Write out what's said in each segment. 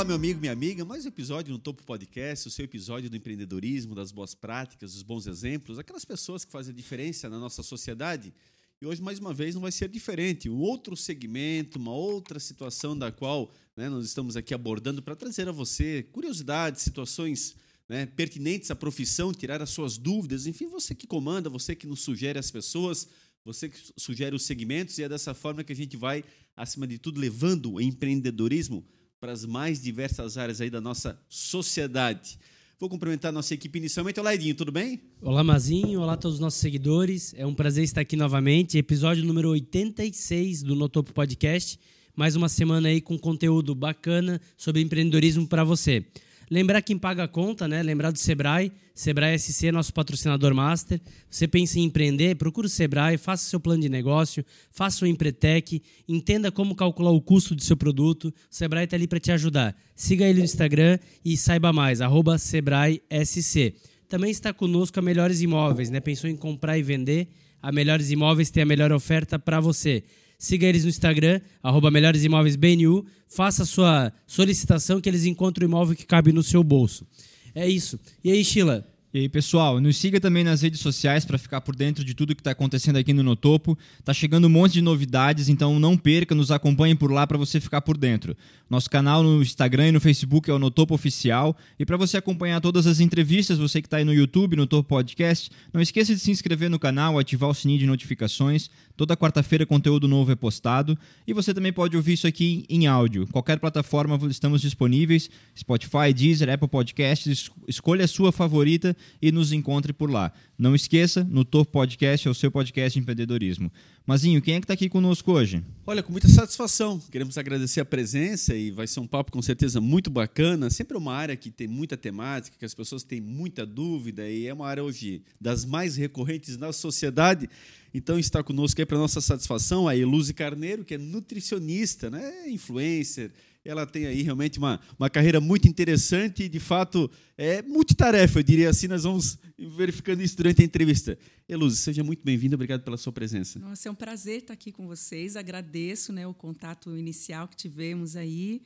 Olá, meu amigo, minha amiga. Mais um episódio no Topo Podcast, o seu episódio do empreendedorismo, das boas práticas, dos bons exemplos, aquelas pessoas que fazem a diferença na nossa sociedade. E hoje, mais uma vez, não vai ser diferente. Um outro segmento, uma outra situação da qual né, nós estamos aqui abordando para trazer a você curiosidades, situações né, pertinentes à profissão, tirar as suas dúvidas. Enfim, você que comanda, você que nos sugere as pessoas, você que sugere os segmentos, e é dessa forma que a gente vai, acima de tudo, levando o empreendedorismo para as mais diversas áreas aí da nossa sociedade. Vou cumprimentar a nossa equipe inicialmente. Olá, Edinho, tudo bem? Olá, Mazinho. Olá a todos os nossos seguidores. É um prazer estar aqui novamente. Episódio número 86 do Notopo Podcast. Mais uma semana aí com conteúdo bacana sobre empreendedorismo para você. Lembrar quem paga a conta, né? Lembrar do Sebrae. Sebrae SC, nosso patrocinador master. Você pensa em empreender, procura o Sebrae, faça seu plano de negócio, faça o Empretec, entenda como calcular o custo do seu produto. O Sebrae está ali para te ajudar. Siga ele no Instagram e saiba mais, arroba Sebrae SC. Também está conosco a Melhores Imóveis, né? Pensou em comprar e vender? A Melhores Imóveis tem a melhor oferta para você. Siga eles no Instagram, arroba Melhores Imóveis BNU. Faça sua solicitação que eles encontram o imóvel que cabe no seu bolso. É isso. E aí, Sheila? E aí, pessoal, nos siga também nas redes sociais para ficar por dentro de tudo que está acontecendo aqui no Notopo. Tá chegando um monte de novidades, então não perca, nos acompanhe por lá para você ficar por dentro. Nosso canal no Instagram e no Facebook é o Notopo Oficial. E para você acompanhar todas as entrevistas, você que está aí no YouTube, no Topo Podcast, não esqueça de se inscrever no canal, ativar o sininho de notificações. Toda quarta-feira conteúdo novo é postado. E você também pode ouvir isso aqui em áudio. Qualquer plataforma estamos disponíveis: Spotify, Deezer, Apple Podcasts. Escolha a sua favorita e nos encontre por lá. Não esqueça, no Topo Podcast é o seu podcast de empreendedorismo. Mazinho, quem é que está aqui conosco hoje? Olha, com muita satisfação. Queremos agradecer a presença e vai ser um papo com certeza muito bacana. Sempre uma área que tem muita temática, que as pessoas têm muita dúvida e é uma área hoje das mais recorrentes na sociedade. Então está conosco aí para nossa satisfação a Eluze Carneiro, que é nutricionista, né? influencer, ela tem aí realmente uma, uma carreira muito interessante e, de fato, é multitarefa, eu diria assim. Nós vamos verificando isso durante a entrevista. Eluz, seja muito bem-vinda, obrigado pela sua presença. Nossa, é um prazer estar aqui com vocês. Agradeço né, o contato inicial que tivemos aí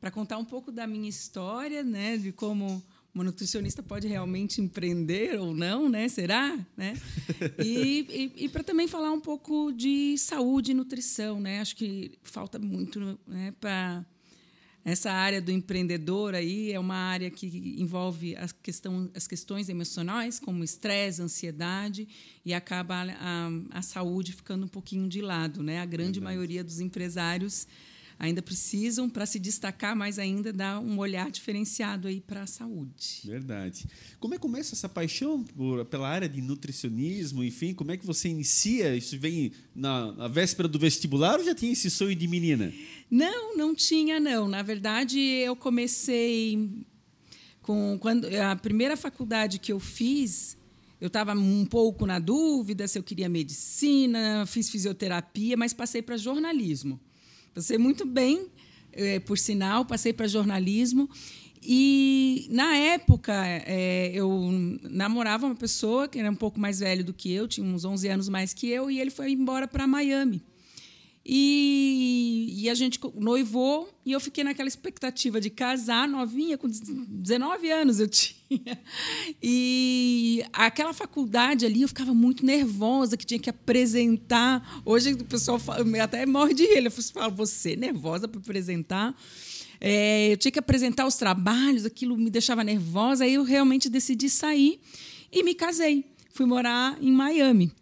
para contar um pouco da minha história, né, de como uma nutricionista pode realmente empreender ou não, né? Será? Né? E, e, e para também falar um pouco de saúde e nutrição, né? Acho que falta muito né, para essa área do empreendedor aí é uma área que envolve a questão, as questões emocionais, como estresse, ansiedade, e acaba a, a, saúde ficando um pouquinho de lado. Né? A grande Verdade. maioria dos empresários ainda precisam, para se destacar mais ainda, dar um olhar diferenciado aí para a saúde. Verdade. Como é que começa essa paixão por, pela área de nutricionismo? Enfim, como é que você inicia? Isso vem na, na véspera do vestibular ou já tinha esse sonho de menina? Não, não tinha, não. Na verdade, eu comecei com quando a primeira faculdade que eu fiz, eu estava um pouco na dúvida se eu queria medicina, fiz fisioterapia, mas passei para jornalismo. Passei muito bem, é, por sinal, passei para jornalismo. E, na época, é, eu namorava uma pessoa que era um pouco mais velho do que eu, tinha uns 11 anos mais que eu, e ele foi embora para Miami. E, e, a gente noivou e eu fiquei naquela expectativa de casar novinha, com 19 anos eu tinha. E aquela faculdade ali eu ficava muito nervosa, que tinha que apresentar. Hoje o pessoal fala, até morre de rir. Eu falo, você nervosa para apresentar? É, eu tinha que apresentar os trabalhos, aquilo me deixava nervosa. Aí eu realmente decidi sair e me casei. Fui morar em Miami.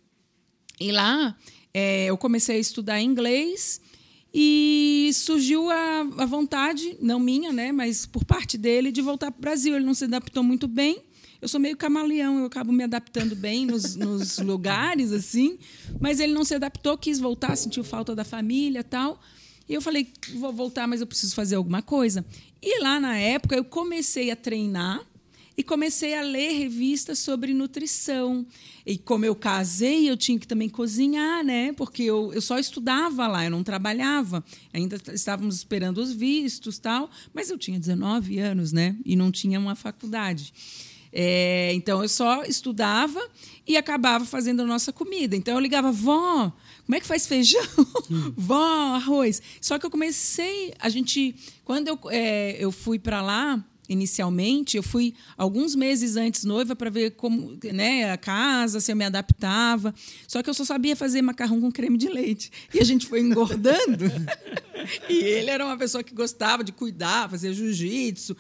E lá é, eu comecei a estudar inglês e surgiu a, a, vontade, não minha, né, mas por parte dele, de voltar para o Brasil. Ele não se adaptou muito bem. Eu sou meio camaleão, eu acabo me adaptando bem nos, nos lugares, assim, mas ele não se adaptou, quis voltar, sentiu falta da família tal. E eu falei, vou voltar, mas eu preciso fazer alguma coisa. E lá na época eu comecei a treinar e comecei a ler revistas sobre nutrição. E como eu casei, eu tinha que também cozinhar, né? Porque eu, eu só estudava lá, eu não trabalhava. Ainda estávamos esperando os vistos tal, mas eu tinha 19 anos, né? E não tinha uma faculdade. É, então eu só estudava e acabava fazendo a nossa comida. Então eu ligava, vó, como é que faz feijão? vó, arroz. Só que eu comecei, a gente, quando eu, é, eu fui para lá, inicialmente, eu fui alguns meses antes noiva para ver como, né, a casa, se eu me adaptava. Só que eu só sabia fazer macarrão com creme de leite. E a gente foi engordando. e ele era uma pessoa que gostava de cuidar, fazer jiu-jitsu,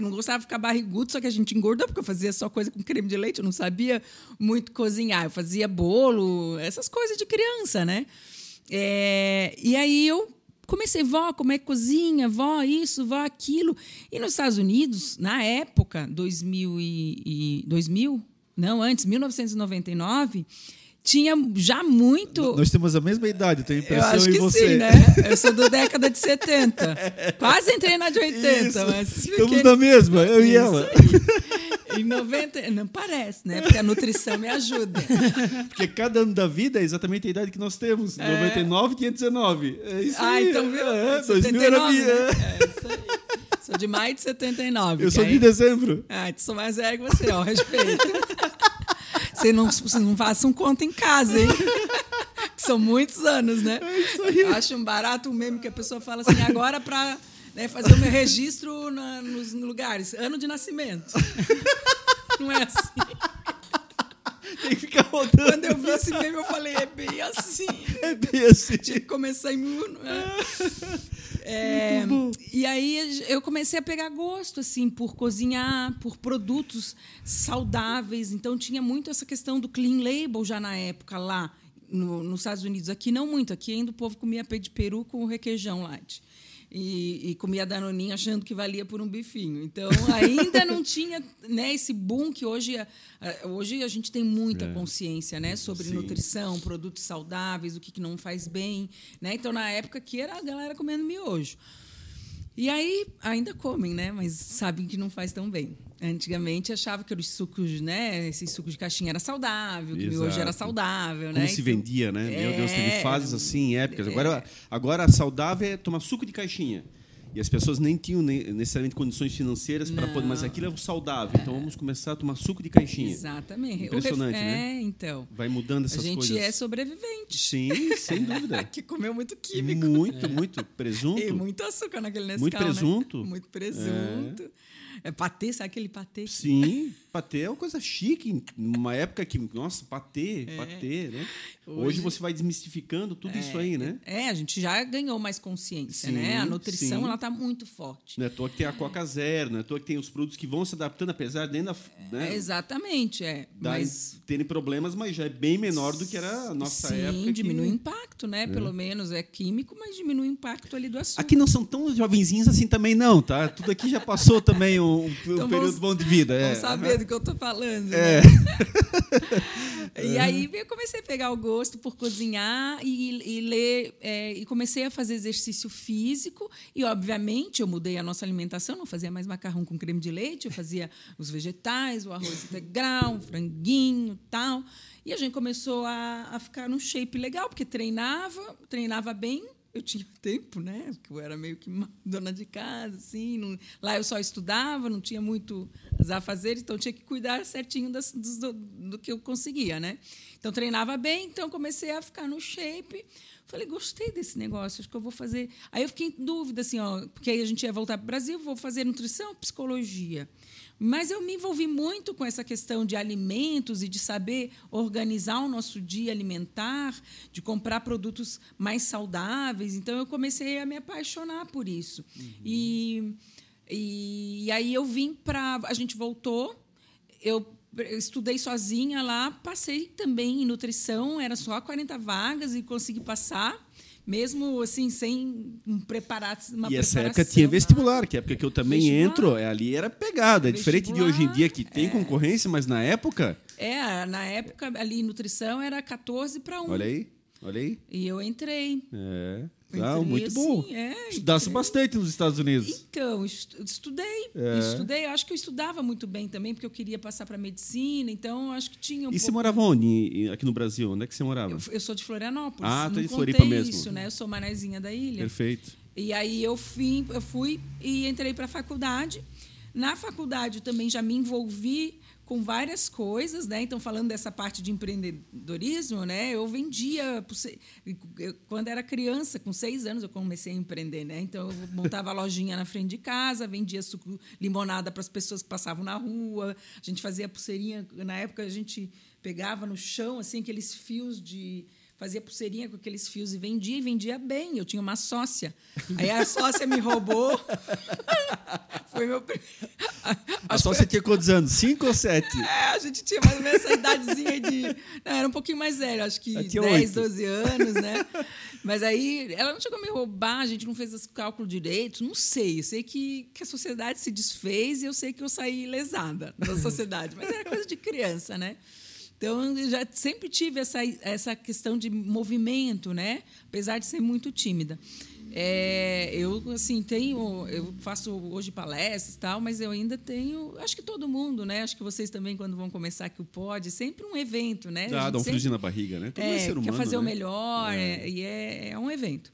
não gostava de ficar barrigudo, só que a gente engordou porque eu fazia só coisa com creme de leite, eu não sabia muito cozinhar. Eu fazia bolo, essas coisas de criança, né? É, e aí eu comecei, vó, como é que cozinha, vó, isso, vó, aquilo. E nos Estados Unidos, na época, 2000, e, e 2000 não, antes, 1999, tinha já muito. Nós temos a mesma idade, tenho a impressão eu acho que em você. sim, né? Eu sou da década de 70. Quase entrei na de 80, Isso. mas. Estamos na mesma, eu e ela. Aí. Em 90. Não parece, né? Porque a nutrição me ajuda. Porque cada ano da vida é exatamente a idade que nós temos. 99 tinha 19. É isso Ah, aí. então viu? É, 2000 era 79, minha. né? É isso aí. Sou de maio de 79. Eu sou aí- de dezembro. Ah, então sou mais velho que você, ó, respeito. Você não, você não faça um conto em casa, hein? São muitos anos, né? Eu acho um barato um meme que a pessoa fala assim, agora para fazer o meu registro na- nos lugares, ano de nascimento. Não é assim. Tem que ficar rodando. Quando eu vi esse meme, eu falei, é bem assim. É bem assim. Tinha que começar em mil. É, e aí eu comecei a pegar gosto assim por cozinhar, por produtos saudáveis. Então tinha muito essa questão do clean label já na época lá no- nos Estados Unidos. Aqui não muito. Aqui ainda o povo comia peito de peru com requeijão light. E, e comia danoninho achando que valia por um bifinho. Então ainda não tinha né, esse boom que hoje, hoje a gente tem muita consciência né, sobre Sim. nutrição, produtos saudáveis, o que, que não faz bem. Né? Então, na época que era a galera comendo miojo. E aí, ainda comem, né? Mas sabem que não faz tão bem. Antigamente achava que os sucos, né? Esse suco de caixinha era saudável, que Exato. era saudável, Como né? se Então, vendia, né? Meu Deus, teve é, fases assim, épocas. Agora, agora saudável é tomar suco de caixinha. E as pessoas nem tinham ne- necessariamente condições financeiras para poder. Mas aquilo é o saudável. Então vamos começar a tomar suco de caixinha. Exatamente. Impressionante, ref- né? É, então. Vai mudando A essas gente coisas. é sobrevivente. Sim, sem dúvida. que comeu muito químico. Muito, muito. Presunto. E muito açúcar naquele Nescau, Muito né? presunto. Muito presunto. É. patê, sabe aquele patê? Sim, patê é uma coisa chique. Numa época que, nossa, patê, patê, né? Hoje, Hoje- você vai desmistificando tudo isso aí, né? É, a gente já ganhou mais consciência, Sim, né? A nutrição, sim. ela tá muito forte. Não é à toa que tem a Coca Zero, não é à toa que tem os produtos que vão se adaptando, apesar de ainda né, Exatamente, é. Mas terem problemas, mas já é bem menor do que era a nossa Sim, época. que- diminui o impacto, né? Pelo menos é químico, mas diminui o impacto ali do açúcar. Aqui não são tão jovenzinhos assim também, não, tá? Tudo aqui já passou também um, um Então período vamos- bom de vida. É. saber do que eu tô falando. É. né? E aí eu comecei a pegar o gosto por cozinhar e, e ler é, e comecei a fazer exercício físico e obviamente eu mudei a nossa alimentação, não fazia mais macarrão com creme de leite, eu fazia os vegetais, o arroz integral, um franguinho, tal. E a gente começou a, a ficar num shape legal porque treinava, treinava bem. Eu tinha tempo, né? Porque eu era meio que dona de casa, assim. não- lá eu só estudava, não tinha muito a fazer, então tinha que cuidar certinho das- do, do que eu conseguia, né? Então treinava bem, então comecei a ficar no shape. Falei, gostei desse negócio, acho que eu vou fazer. Aí eu fiquei em dúvida, assim, ó, porque aí a gente ia voltar para o Brasil, vou fazer nutrição, psicologia. Mas eu me envolvi muito com essa questão de alimentos e de saber organizar o nosso dia alimentar, de comprar produtos mais saudáveis. Então eu comecei a me apaixonar por isso. E, e, e aí eu vim para. A gente voltou, eu estudei sozinha lá, passei também em nutrição, era só 40 vagas e consegui passar. Mesmo assim, sem um preparar uma E essa época tinha vestibular, que é a época que eu também Vestibular. entro, é, ali era pegada. É diferente de hoje em dia que tem concorrência, mas na época, É, na época ali nutrição era 14 para 1. olha aí, olha aí. E eu entrei. É. Ah, entrei muito assim, bom. é, Estudasse entrei. bastante nos Estados Unidos. Então, estu- estudei. É. Estudei. Acho que eu estudava muito bem também, porque eu queria passar para medicina, então acho que tinha um E você pouco- morava onde aqui no Brasil? Onde é que você morava? Eu, eu sou de Florianópolis. Ah, tá de Floripa mesmo. isso, né? Eu sou manezinha da ilha. Perfeito. E aí eu fui, eu fui e entrei para a faculdade. Na faculdade eu também já me envolvi com várias coisas, né? Então, falando dessa parte de empreendedorismo, né? Eu vendia quando era criança, com seis anos, eu comecei a empreender, né? Então, eu montava a lojinha na frente de casa, vendia suco, limonada para as pessoas que passavam na rua. A gente fazia pulseirinha. Na época, a gente pegava no chão assim aqueles fios de fazia pulseirinha com aqueles fios e vendia, e vendia bem. Eu tinha uma sócia. Aí a sócia me roubou. Foi meu A sócia tinha quantos anos? Cinco ou sete? É, a gente tinha mais ou menos essa idadezinha de. Não, era um pouquinho mais velho, acho que 10, 8. 12 anos, né? Mas aí ela não chegou a me roubar, a gente não fez esse cálculo direito, não sei. Eu sei que, que a sociedade se desfez e eu sei que eu saí lesada da sociedade. Mas era coisa de criança, né? Então, eu já sempre tive essa, essa questão de movimento, né? apesar de ser muito tímida. É, eu assim tenho, eu faço hoje palestras tal, mas eu ainda tenho, acho que todo mundo, né? Acho que vocês também quando vão começar aqui o pod, sempre um evento, né? Ah, dá um sempre, na barriga, né? Todo é, ser humano, quer fazer né? o melhor, é. É, e é, é um evento.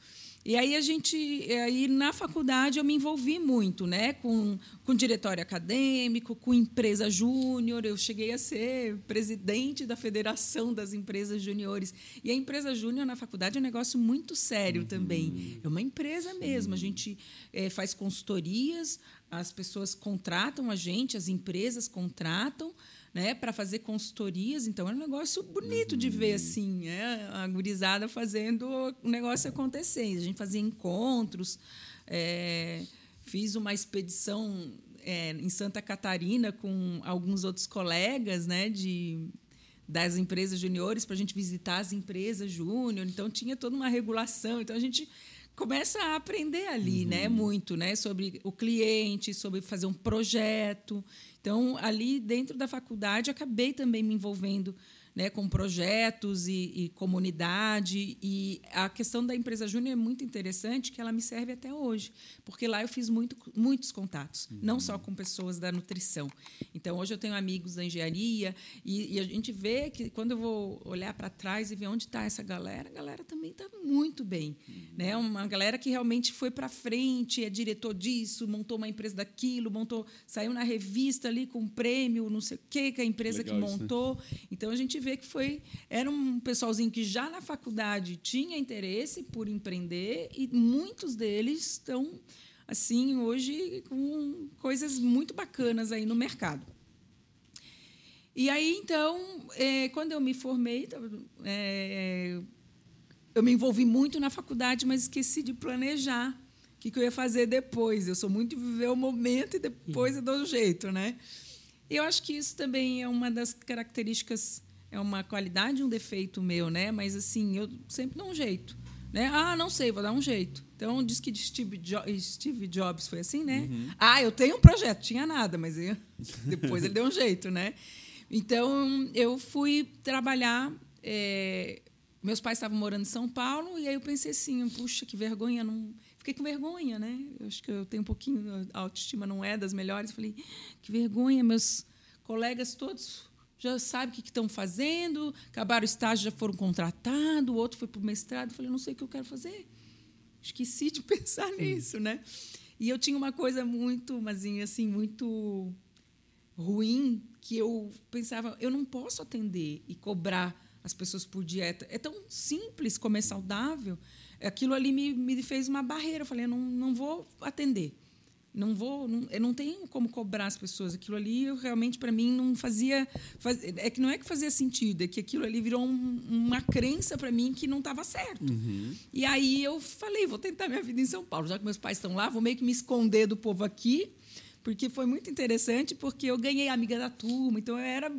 E aí a gente, aí na faculdade eu me envolvi muito, né, com, com diretório acadêmico, com empresa júnior. Eu cheguei a ser presidente da Federação das Empresas Júniores. E a empresa júnior na faculdade é um negócio muito sério uhum. também. É uma empresa mesmo. A gente é, faz consultorias, as pessoas contratam a gente, as empresas contratam né, para fazer consultorias. Então, é um negócio bonito uhum. de ver uhum. assim, né, a gurizada fazendo o negócio acontecer. A gente fazia encontros, é, fiz uma expedição é, em Santa Catarina com alguns outros colegas né, de, das empresas juniores para a gente visitar as empresas júnior. Então, tinha toda uma regulação. Então, a gente começa a aprender ali, uhum. né, muito, né, sobre o cliente, sobre fazer um projeto. Então, ali dentro da faculdade, acabei também me envolvendo né, com projetos e, e, comunidade. E a questão da empresa júnior é muito interessante, que ela me serve até hoje, porque lá eu fiz muito, muitos contatos, uhum. não só com pessoas da nutrição. Então, hoje eu tenho amigos da engenharia e, e a gente vê que, quando eu vou olhar para trás e ver onde está essa galera, a galera também está muito bem. Uhum. Né? Uma galera que realmente foi para frente, é diretor disso, montou uma empresa daquilo, montou, saiu na revista ali com um prêmio, não sei o quê, que a empresa Legal que montou. Isso, né? Então, a gente vê que foi era um pessoalzinho que já na faculdade tinha interesse por empreender e muitos deles estão assim hoje com coisas muito bacanas aí no mercado. E aí então, é, quando eu me formei, é, eu me envolvi muito na faculdade, mas esqueci de planejar o que, que eu ia fazer depois. Eu sou muito de viver o momento e depois eu dou um jeito, né? Eu acho que isso também é uma das características é uma qualidade, um defeito meu, né? Mas assim, eu sempre dou um jeito, né? Ah, não sei, vou dar um jeito. Então diz que Steve, jo Steve Jobs foi assim, né? Uhum. Ah, eu tenho um projeto, tinha nada, mas eu, depois ele deu um jeito, né? Então eu fui trabalhar. É, meus pais estavam morando em São Paulo e aí eu pensei assim, puxa, que vergonha, não fiquei com vergonha, né? Eu acho que eu tenho um pouquinho a autoestima não é das melhores. Falei, que vergonha, meus colegas todos já sabe o que estão fazendo, acabaram o estágio, já foram contratados, o outro foi para o mestrado. Eu falei, não sei o que eu quero fazer. Esqueci de pensar nisso, né? E eu tinha uma coisa muito, mas assim, muito ruim, que eu pensava, eu não posso atender e cobrar as pessoas por dieta. É tão simples comer saudável. Aquilo ali me, me fez uma barreira. Eu falei, eu não, não vou atender não vou, não, eu não tenho como cobrar as pessoas. Aquilo ali, eu, realmente, para mim, não fazia. Faz, é que não é que fazia sentido, é que aquilo ali virou um, uma crença para mim que não estava certo. Uhum. E aí eu falei, vou tentar minha vida em São Paulo. Já que meus pais estão lá, vou meio que me esconder do povo aqui, porque foi muito interessante, porque eu ganhei amiga da turma, então eu era.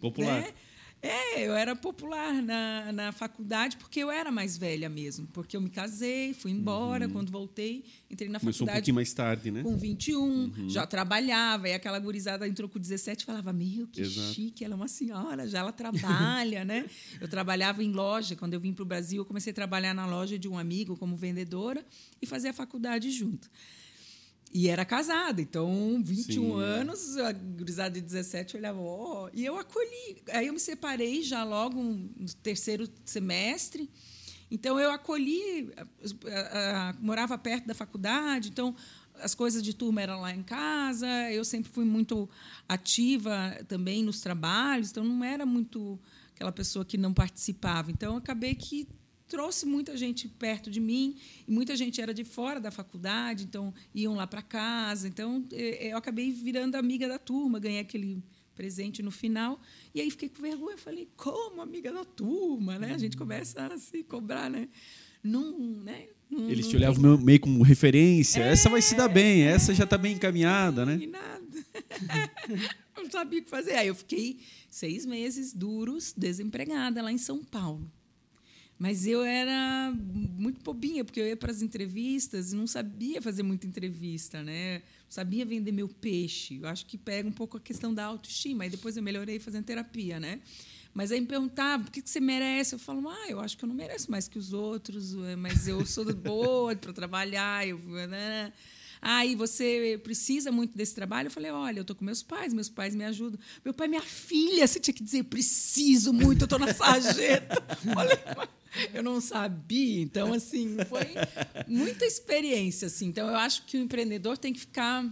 Popular. Né, é, eu era popular na, na faculdade porque eu era mais velha mesmo. Porque eu me casei, fui embora, uhum. quando voltei, entrei na Começou faculdade. um pouquinho mais tarde, né? Com 21, uhum. já trabalhava, e aquela gurizada entrou com 17 e falava: Meu, que Exato. chique, ela é uma senhora, já ela trabalha, né? Eu trabalhava em loja, quando eu vim para o Brasil, eu comecei a trabalhar na loja de um amigo como vendedora e fazer a faculdade junto. E era casada, então 21 Sim. anos, a gurizada de 17 olhava, ó, oh, e eu acolhi. Aí eu me separei já logo no terceiro semestre. Então eu acolhi, a, a, a, morava perto da faculdade, então as coisas de turma eram lá em casa, eu sempre fui muito ativa também nos trabalhos, então não era muito aquela pessoa que não participava. Então, acabei que trouxe muita gente perto de mim e muita gente era de fora da faculdade, então iam lá para casa. Então, eu acabei virando amiga da turma, ganhei aquele presente no final. E aí fiquei com vergonha, falei, como amiga da turma, né? A gente começa a se cobrar, né? Não, né? Não, Eles te olhavam meio- como referência. essa vai se dar bem, essa já está bem encaminhada, né? Nada. não sabia o que fazer. Aí eu fiquei seis meses duros, desempregada, lá em São Paulo. Mas eu era muito bobinha, porque eu ia para as entrevistas e não sabia fazer muita entrevista, né? Não sabia vender meu peixe. Eu acho que pega um pouco a questão da autoestima. Aí depois eu melhorei fazendo terapia, né? Mas aí me perguntava, por que você merece? Eu falo, ah, eu acho que eu não mereço mais que os outros, eh, mas eu sou boa para trabalhar. Eu, né? Ah, e você precisa muito desse trabalho? Eu falei, olha, eu estou com meus pais, meus pais me ajudam. Meu pai, minha filha, você tinha que dizer, preciso muito, eu estou na sarjeta. Falei, mas eu não sabia. Então, assim, foi muita experiência. Assim. Então, eu acho que o empreendedor tem que ficar,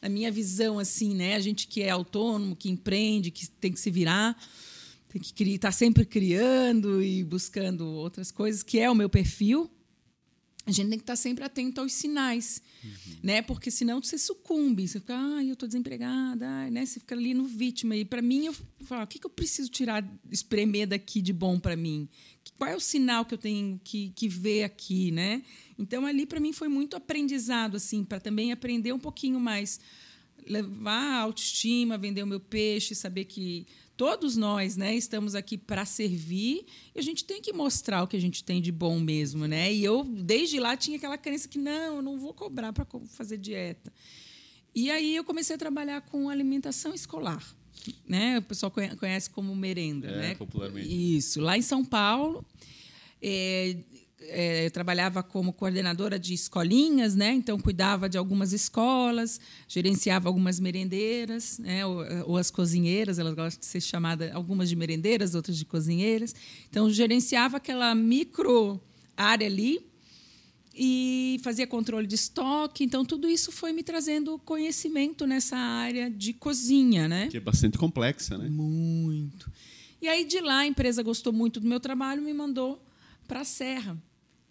na minha visão, assim, né? A gente que é autônomo, que empreende, que tem que se virar, tem que estar sempre criando e buscando outras coisas, que é o meu perfil a gente tem que estar sempre atento aos sinais, uhum. né? Porque senão você sucumbe, você fica, ah, eu estou desempregada, ai, né? Você fica ali no vítima. E para mim, eu falo, o que, que eu preciso tirar, espremer daqui de bom para mim? Qual é o sinal que eu tenho que, que ver aqui, né? Então ali para mim foi muito aprendizado, assim, para também aprender um pouquinho mais, levar a autoestima, vender o meu peixe, saber que todos nós né, estamos aqui para servir e a gente tem que mostrar o que a gente tem de bom mesmo. Né? E eu, desde lá, tinha aquela crença que não, eu não vou cobrar para fazer dieta. E aí eu comecei a trabalhar com alimentação escolar. Né? O pessoal conhece como merenda. É, né? popularmente. Isso. Lá em São Paulo, é, é, eu trabalhava como coordenadora de escolinhas, né? então cuidava de algumas escolas, gerenciava algumas merendeiras, né? ou, ou, as cozinheiras, elas gostam de ser chamadas algumas de merendeiras, outras de cozinheiras. Então, gerenciava aquela micro área ali e fazia controle de estoque. Então, tudo isso foi me trazendo conhecimento nessa área de cozinha. Né? Que é bastante complexa, né? Muito. E aí, de lá, a empresa gostou muito do meu trabalho me mandou para a Serra,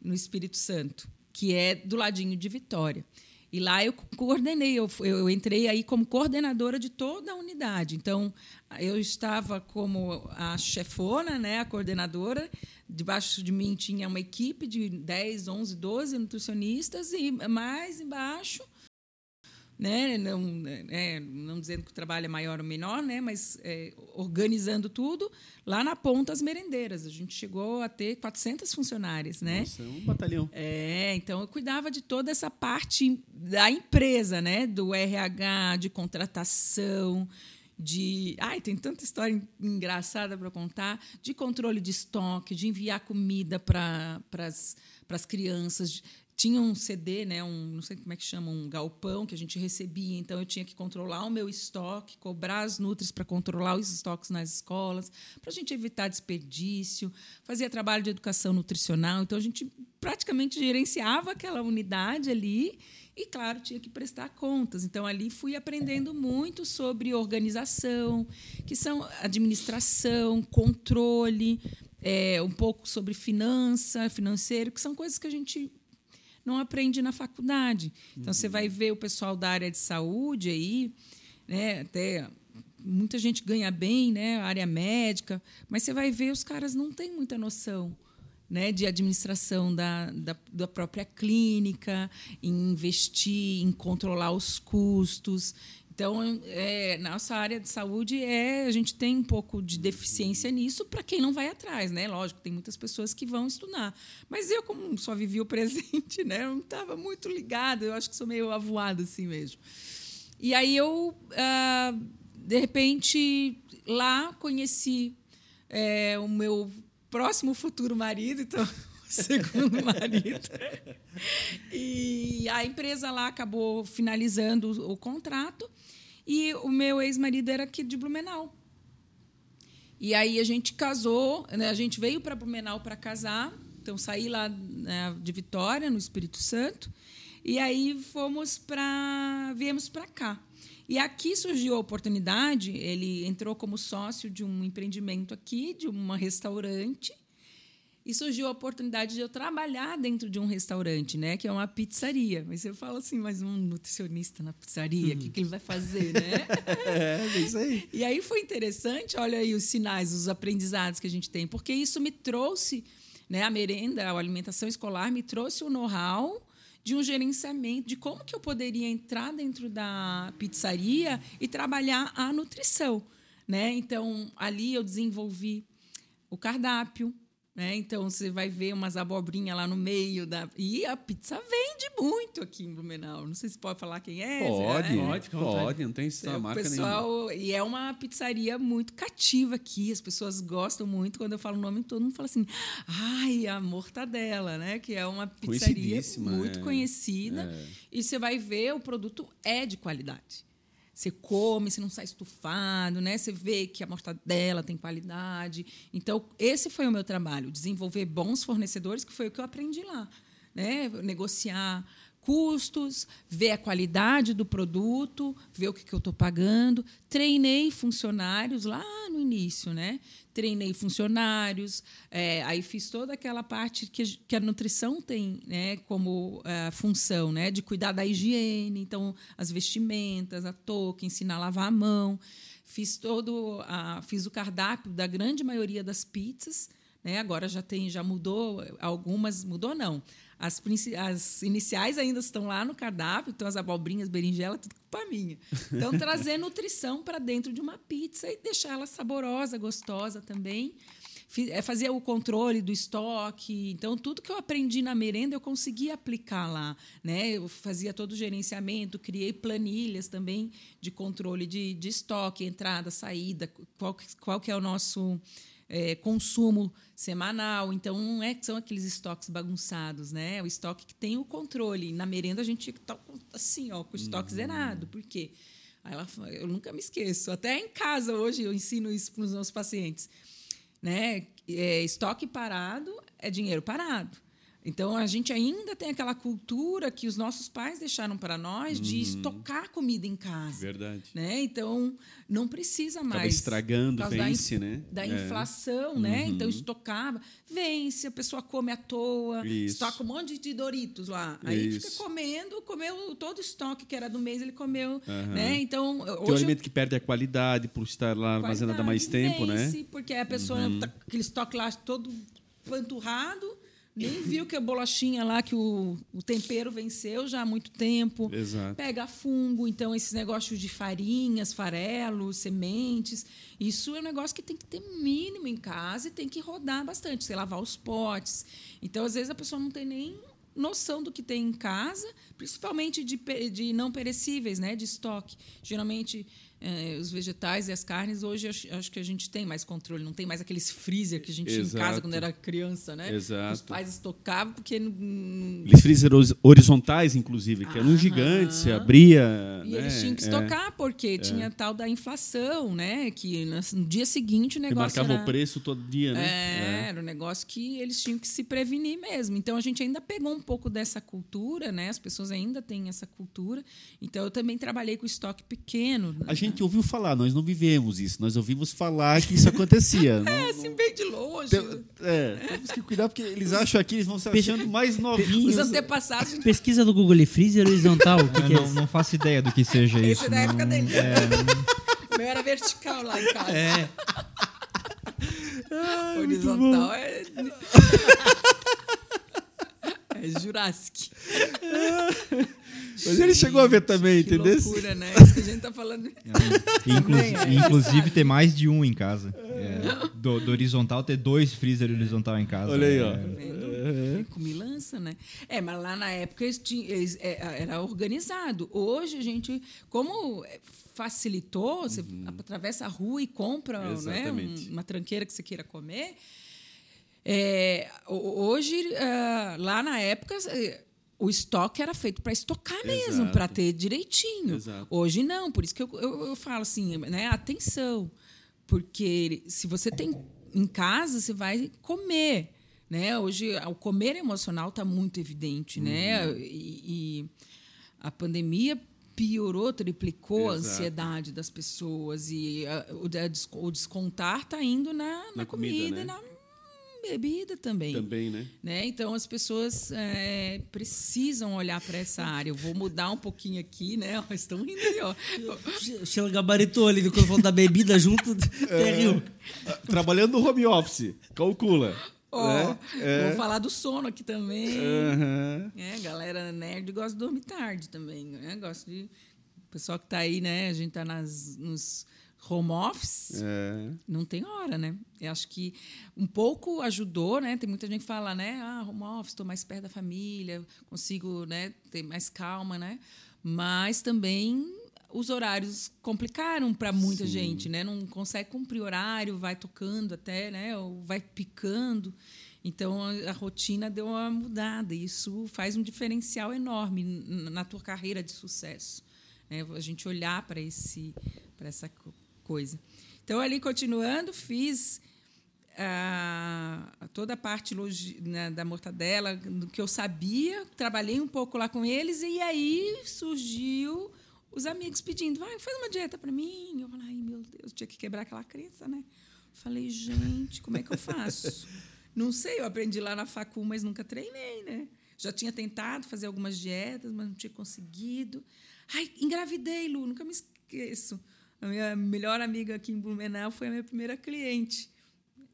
no Espírito Santo, que é do ladinho de Vitória. E lá eu coordenei, eu, eu entrei aí como coordenadora de toda a unidade. Então, eu estava como a chefona, né, a coordenadora. Debaixo de mim tinha uma equipe de 10, 11, 12 nutricionistas e mais embaixo né? não, é, não dizendo que o trabalho é maior ou menor, né? mas é, organizando tudo, lá na ponta as merendeiras. A gente chegou a ter 400 funcionários. Né? Nossa, é um batalhão. É, então eu cuidava de toda essa parte da empresa, né? do RH, de contratação, de. Ai, tem tanta história engraçada para contar, de controle de estoque, de enviar comida para as crianças, tinha um CD, né, um, não sei como é que chama, um galpão que a gente recebia, então eu tinha que controlar o meu estoque, cobrar as nutris para controlar os estoques nas escolas, para a gente evitar desperdício, fazia trabalho de educação nutricional, então a gente praticamente gerenciava aquela unidade ali e, claro, tinha que prestar contas. Então, ali fui aprendendo muito sobre organização, que são administração, controle, é, um pouco sobre finança, financeiro, que são coisas que a gente não aprende na faculdade. Então, uhum. você vai ver o pessoal da área de saúde aí, né, até muita gente ganha bem, né, área médica, mas você vai ver os caras não têm muita noção. Né, de administração da, da, da própria clínica, em investir, em controlar os custos. Então, é, nossa área de saúde é a gente tem um pouco de deficiência nisso para quem não vai atrás, né? Lógico, tem muitas pessoas que vão estudar, mas eu como só vivi o presente, né? Eu não estava muito ligada. Eu acho que sou meio avoada assim mesmo. E aí eu, ah, de repente, lá conheci é, o meu próximo futuro marido, então segundo marido. E a empresa lá acabou finalizando o contrato e o meu ex-marido era aqui de Blumenau. E aí a gente casou, né? a gente veio para Blumenau para casar. Então saí lá né, de Vitória, no Espírito Santo. E aí fomos para viemos para cá. E aqui surgiu a oportunidade, ele entrou como sócio de um empreendimento aqui, de um restaurante, e surgiu a oportunidade de eu trabalhar dentro de um restaurante, né, que é uma pizzaria. Mas eu falo assim, mas um nutricionista na pizzaria, o que, que ele vai fazer, né? É, é isso aí. E aí foi interessante, olha aí os sinais, os aprendizados que a gente tem, porque isso me trouxe, né, a merenda, a alimentação escolar me trouxe o know-how de um gerenciamento, de como que eu poderia entrar dentro da pizzaria e trabalhar a nutrição, né? Então, ali eu desenvolvi o cardápio, né? Então você vai ver umas abobrinhas lá no meio da. E a pizza vende muito aqui em Blumenau. Não sei se pode falar quem é. Pode, é, pode, pode, não tem essa marca pessoal, E é uma pizzaria muito cativa aqui. As pessoas gostam muito. Quando eu falo o nome, todo mundo fala assim: ai, a mortadela, né? Que é uma pizzaria muito é, conhecida. é. E você vai ver, o produto é de qualidade. Você come, você não sai estufado, né? Você vê que a mortadela tem qualidade. Então, esse foi o meu trabalho, desenvolver bons fornecedores, que foi o que eu aprendi lá, né? Negociar custos, ver a qualidade do produto, ver o que, que eu estou pagando. Treinei funcionários lá no início, né? Treinei funcionários, é, aí fiz toda aquela parte que, que a nutrição tem né, como uh, função, né? De cuidar da higiene, então as vestimentas, a touca, ensinar a lavar a mão. Fiz todo, a, fiz o cardápio da grande maioria das pizzas. Né? Agora já tem, já mudou algumas, mudou não. As, as, iniciais ainda estão lá no cardápio, então as abobrinhas, berinjela, tudo culpa minha. Então, trazer nutrição para dentro de uma pizza e deixar ela saborosa, gostosa também. É, fazer o controle do estoque. Então, tudo que eu aprendi na merenda, eu consegui aplicar lá. Né? Eu fazia todo o gerenciamento, criei planilhas também de controle de, de estoque, entrada, saída, qual, qual que é o nosso é, consumo semanal. Então, não é que são aqueles estoques bagunçados, né? O estoque que tem o controle. Na merenda, a gente está assim, ó, com o estoque uhum. zerado. Por quê? Aí ela, eu nunca me esqueço. Até em casa, hoje, eu ensino isso para os meus pacientes. Né? É, estoque parado é dinheiro parado. Então a gente ainda tem aquela cultura que os nossos pais deixaram para nós de uhum. estocar comida em casa. Verdade. Né? Então não precisa mais. Acaba estragando, vence, da né? Da é. inflação, né? Uhum. Então estocava, vence, a pessoa come à toa, Isso. estoca um monte de Doritos lá. Aí Isso. fica comendo, comeu todo o estoque que era do mês, ele comeu. Uhum. Né? Então, hoje, Tem um alimento que perde a qualidade por estar lá armazenado há mais tempo, vence, né? Porque a pessoa, uhum. tá, aquele estoque lá todo panturrado nem viu que a bolachinha lá, que o, o tempero venceu já há muito tempo. Exato. Pega fungo, então esses negócios de farinhas, farelos, sementes. Isso é um negócio que tem que ter mínimo em casa e tem que rodar bastante. Você lavar os potes. Então, às vezes, a pessoa não tem nem noção do que tem em casa, principalmente de, de não perecíveis, né, de estoque. Geralmente é, os vegetais e as carnes, hoje acho, acho, que a gente tem mais controle, não tem mais aqueles freezer que a gente Exato. tinha em casa quando era criança, né? Exato. Os pais estocavam porque. Eles freezers horizontais, inclusive, que eram um gigantes, você abria. E né? eles tinham que é. estocar, é. porque tinha tal da inflação, né? Que no dia seguinte o negócio. marcava era... o preço todo dia, né? É, era um negócio que eles tinham que se prevenir mesmo. Então a gente ainda pegou um pouco dessa cultura, né? As pessoas ainda têm essa cultura. Então eu também trabalhei com estoque pequeno. A gente gente ouviu falar, nós não vivemos isso, nós ouvimos falar que isso acontecia. é, não, assim, bem de longe. Tem, é, temos que cuidar, porque eles acham aqui, eles vão se achando mais novinhos. Os antepassados. Pesquisa do Google Freezer horizontal. O que, que é não, não, faço ideia do que seja Esse isso. Esse é da época dele. É... O meu era vertical lá em casa. É. Ai, horizontal é. é Jurassic. Mas ele chegou a ver também, que entendeu? loucura, né? Isso que a gente tá falando. Inclusive, é. inclusive ter mais de um em casa. É, do, do, horizontal, ter dois freezer horizontal em casa. Olha aí, ó. É. Com milança, né? É, mas lá na época é, era organizado. Hoje a gente, como facilitou, você uhum. atravessa a rua e compra né, uma tranqueira que você queira comer. É, hoje, uh, lá na época, o estoque era feito para estocar mesmo, para ter direitinho. Exato. Hoje não, por isso que eu, eu, eu, falo assim, né? Atenção, porque se você tem em casa, você vai comer. Né? Hoje o comer emocional está muito evidente, né? Uhum. E, e a pandemia piorou, triplicou a Exato. ansiedade das pessoas e a- o, a o descontar está indo na, na, Na comida, comida, né? e na bebida também. Também, né? Né? Então as pessoas é, precisam olhar para essa área. Eu vou mudar um pouquinho aqui, né? Ó, Estão rindo aí, ó. Sheila gabaritou ali quando falou da bebida junto, até riu. Trabalhando no home office, calcula. Ó, né? É. Vou falar do sono aqui também. Aham. É, galera nerd gosta de dormir tarde também, né? Gosta de. O pessoal que tá aí, né? A gente tá nas, nos home office, É. não tem hora, né? Eu acho que um pouco ajudou, né? Tem muita gente que fala, né? Ah, home office, estou mais perto da família, consigo né, ter mais calma, né? Mas também os horários complicaram para muita Sim. gente, né? Não consegue cumprir horário, vai tocando até, né? Ou vai picando. Então a, rotina deu uma mudada. E isso faz um diferencial enorme na tua carreira de sucesso. né? A gente olhar para esse para essa coisa. Então ali continuando, fiz ah, toda a parte né, da mortadela, do que eu sabia, trabalhei um pouco lá com eles e aí surgiu os amigos pedindo, vai, faz uma dieta para mim. Eu falei, ai meu Deus, tinha que quebrar aquela crença, né? Falei, gente, como é que eu faço? Não sei, eu aprendi lá na facu, mas nunca treinei, né? Já tinha tentado fazer algumas dietas, mas não tinha conseguido. Ai, engravidei, Lu, nunca me esqueço. A minha melhor amiga aqui em Blumenau foi a minha primeira cliente.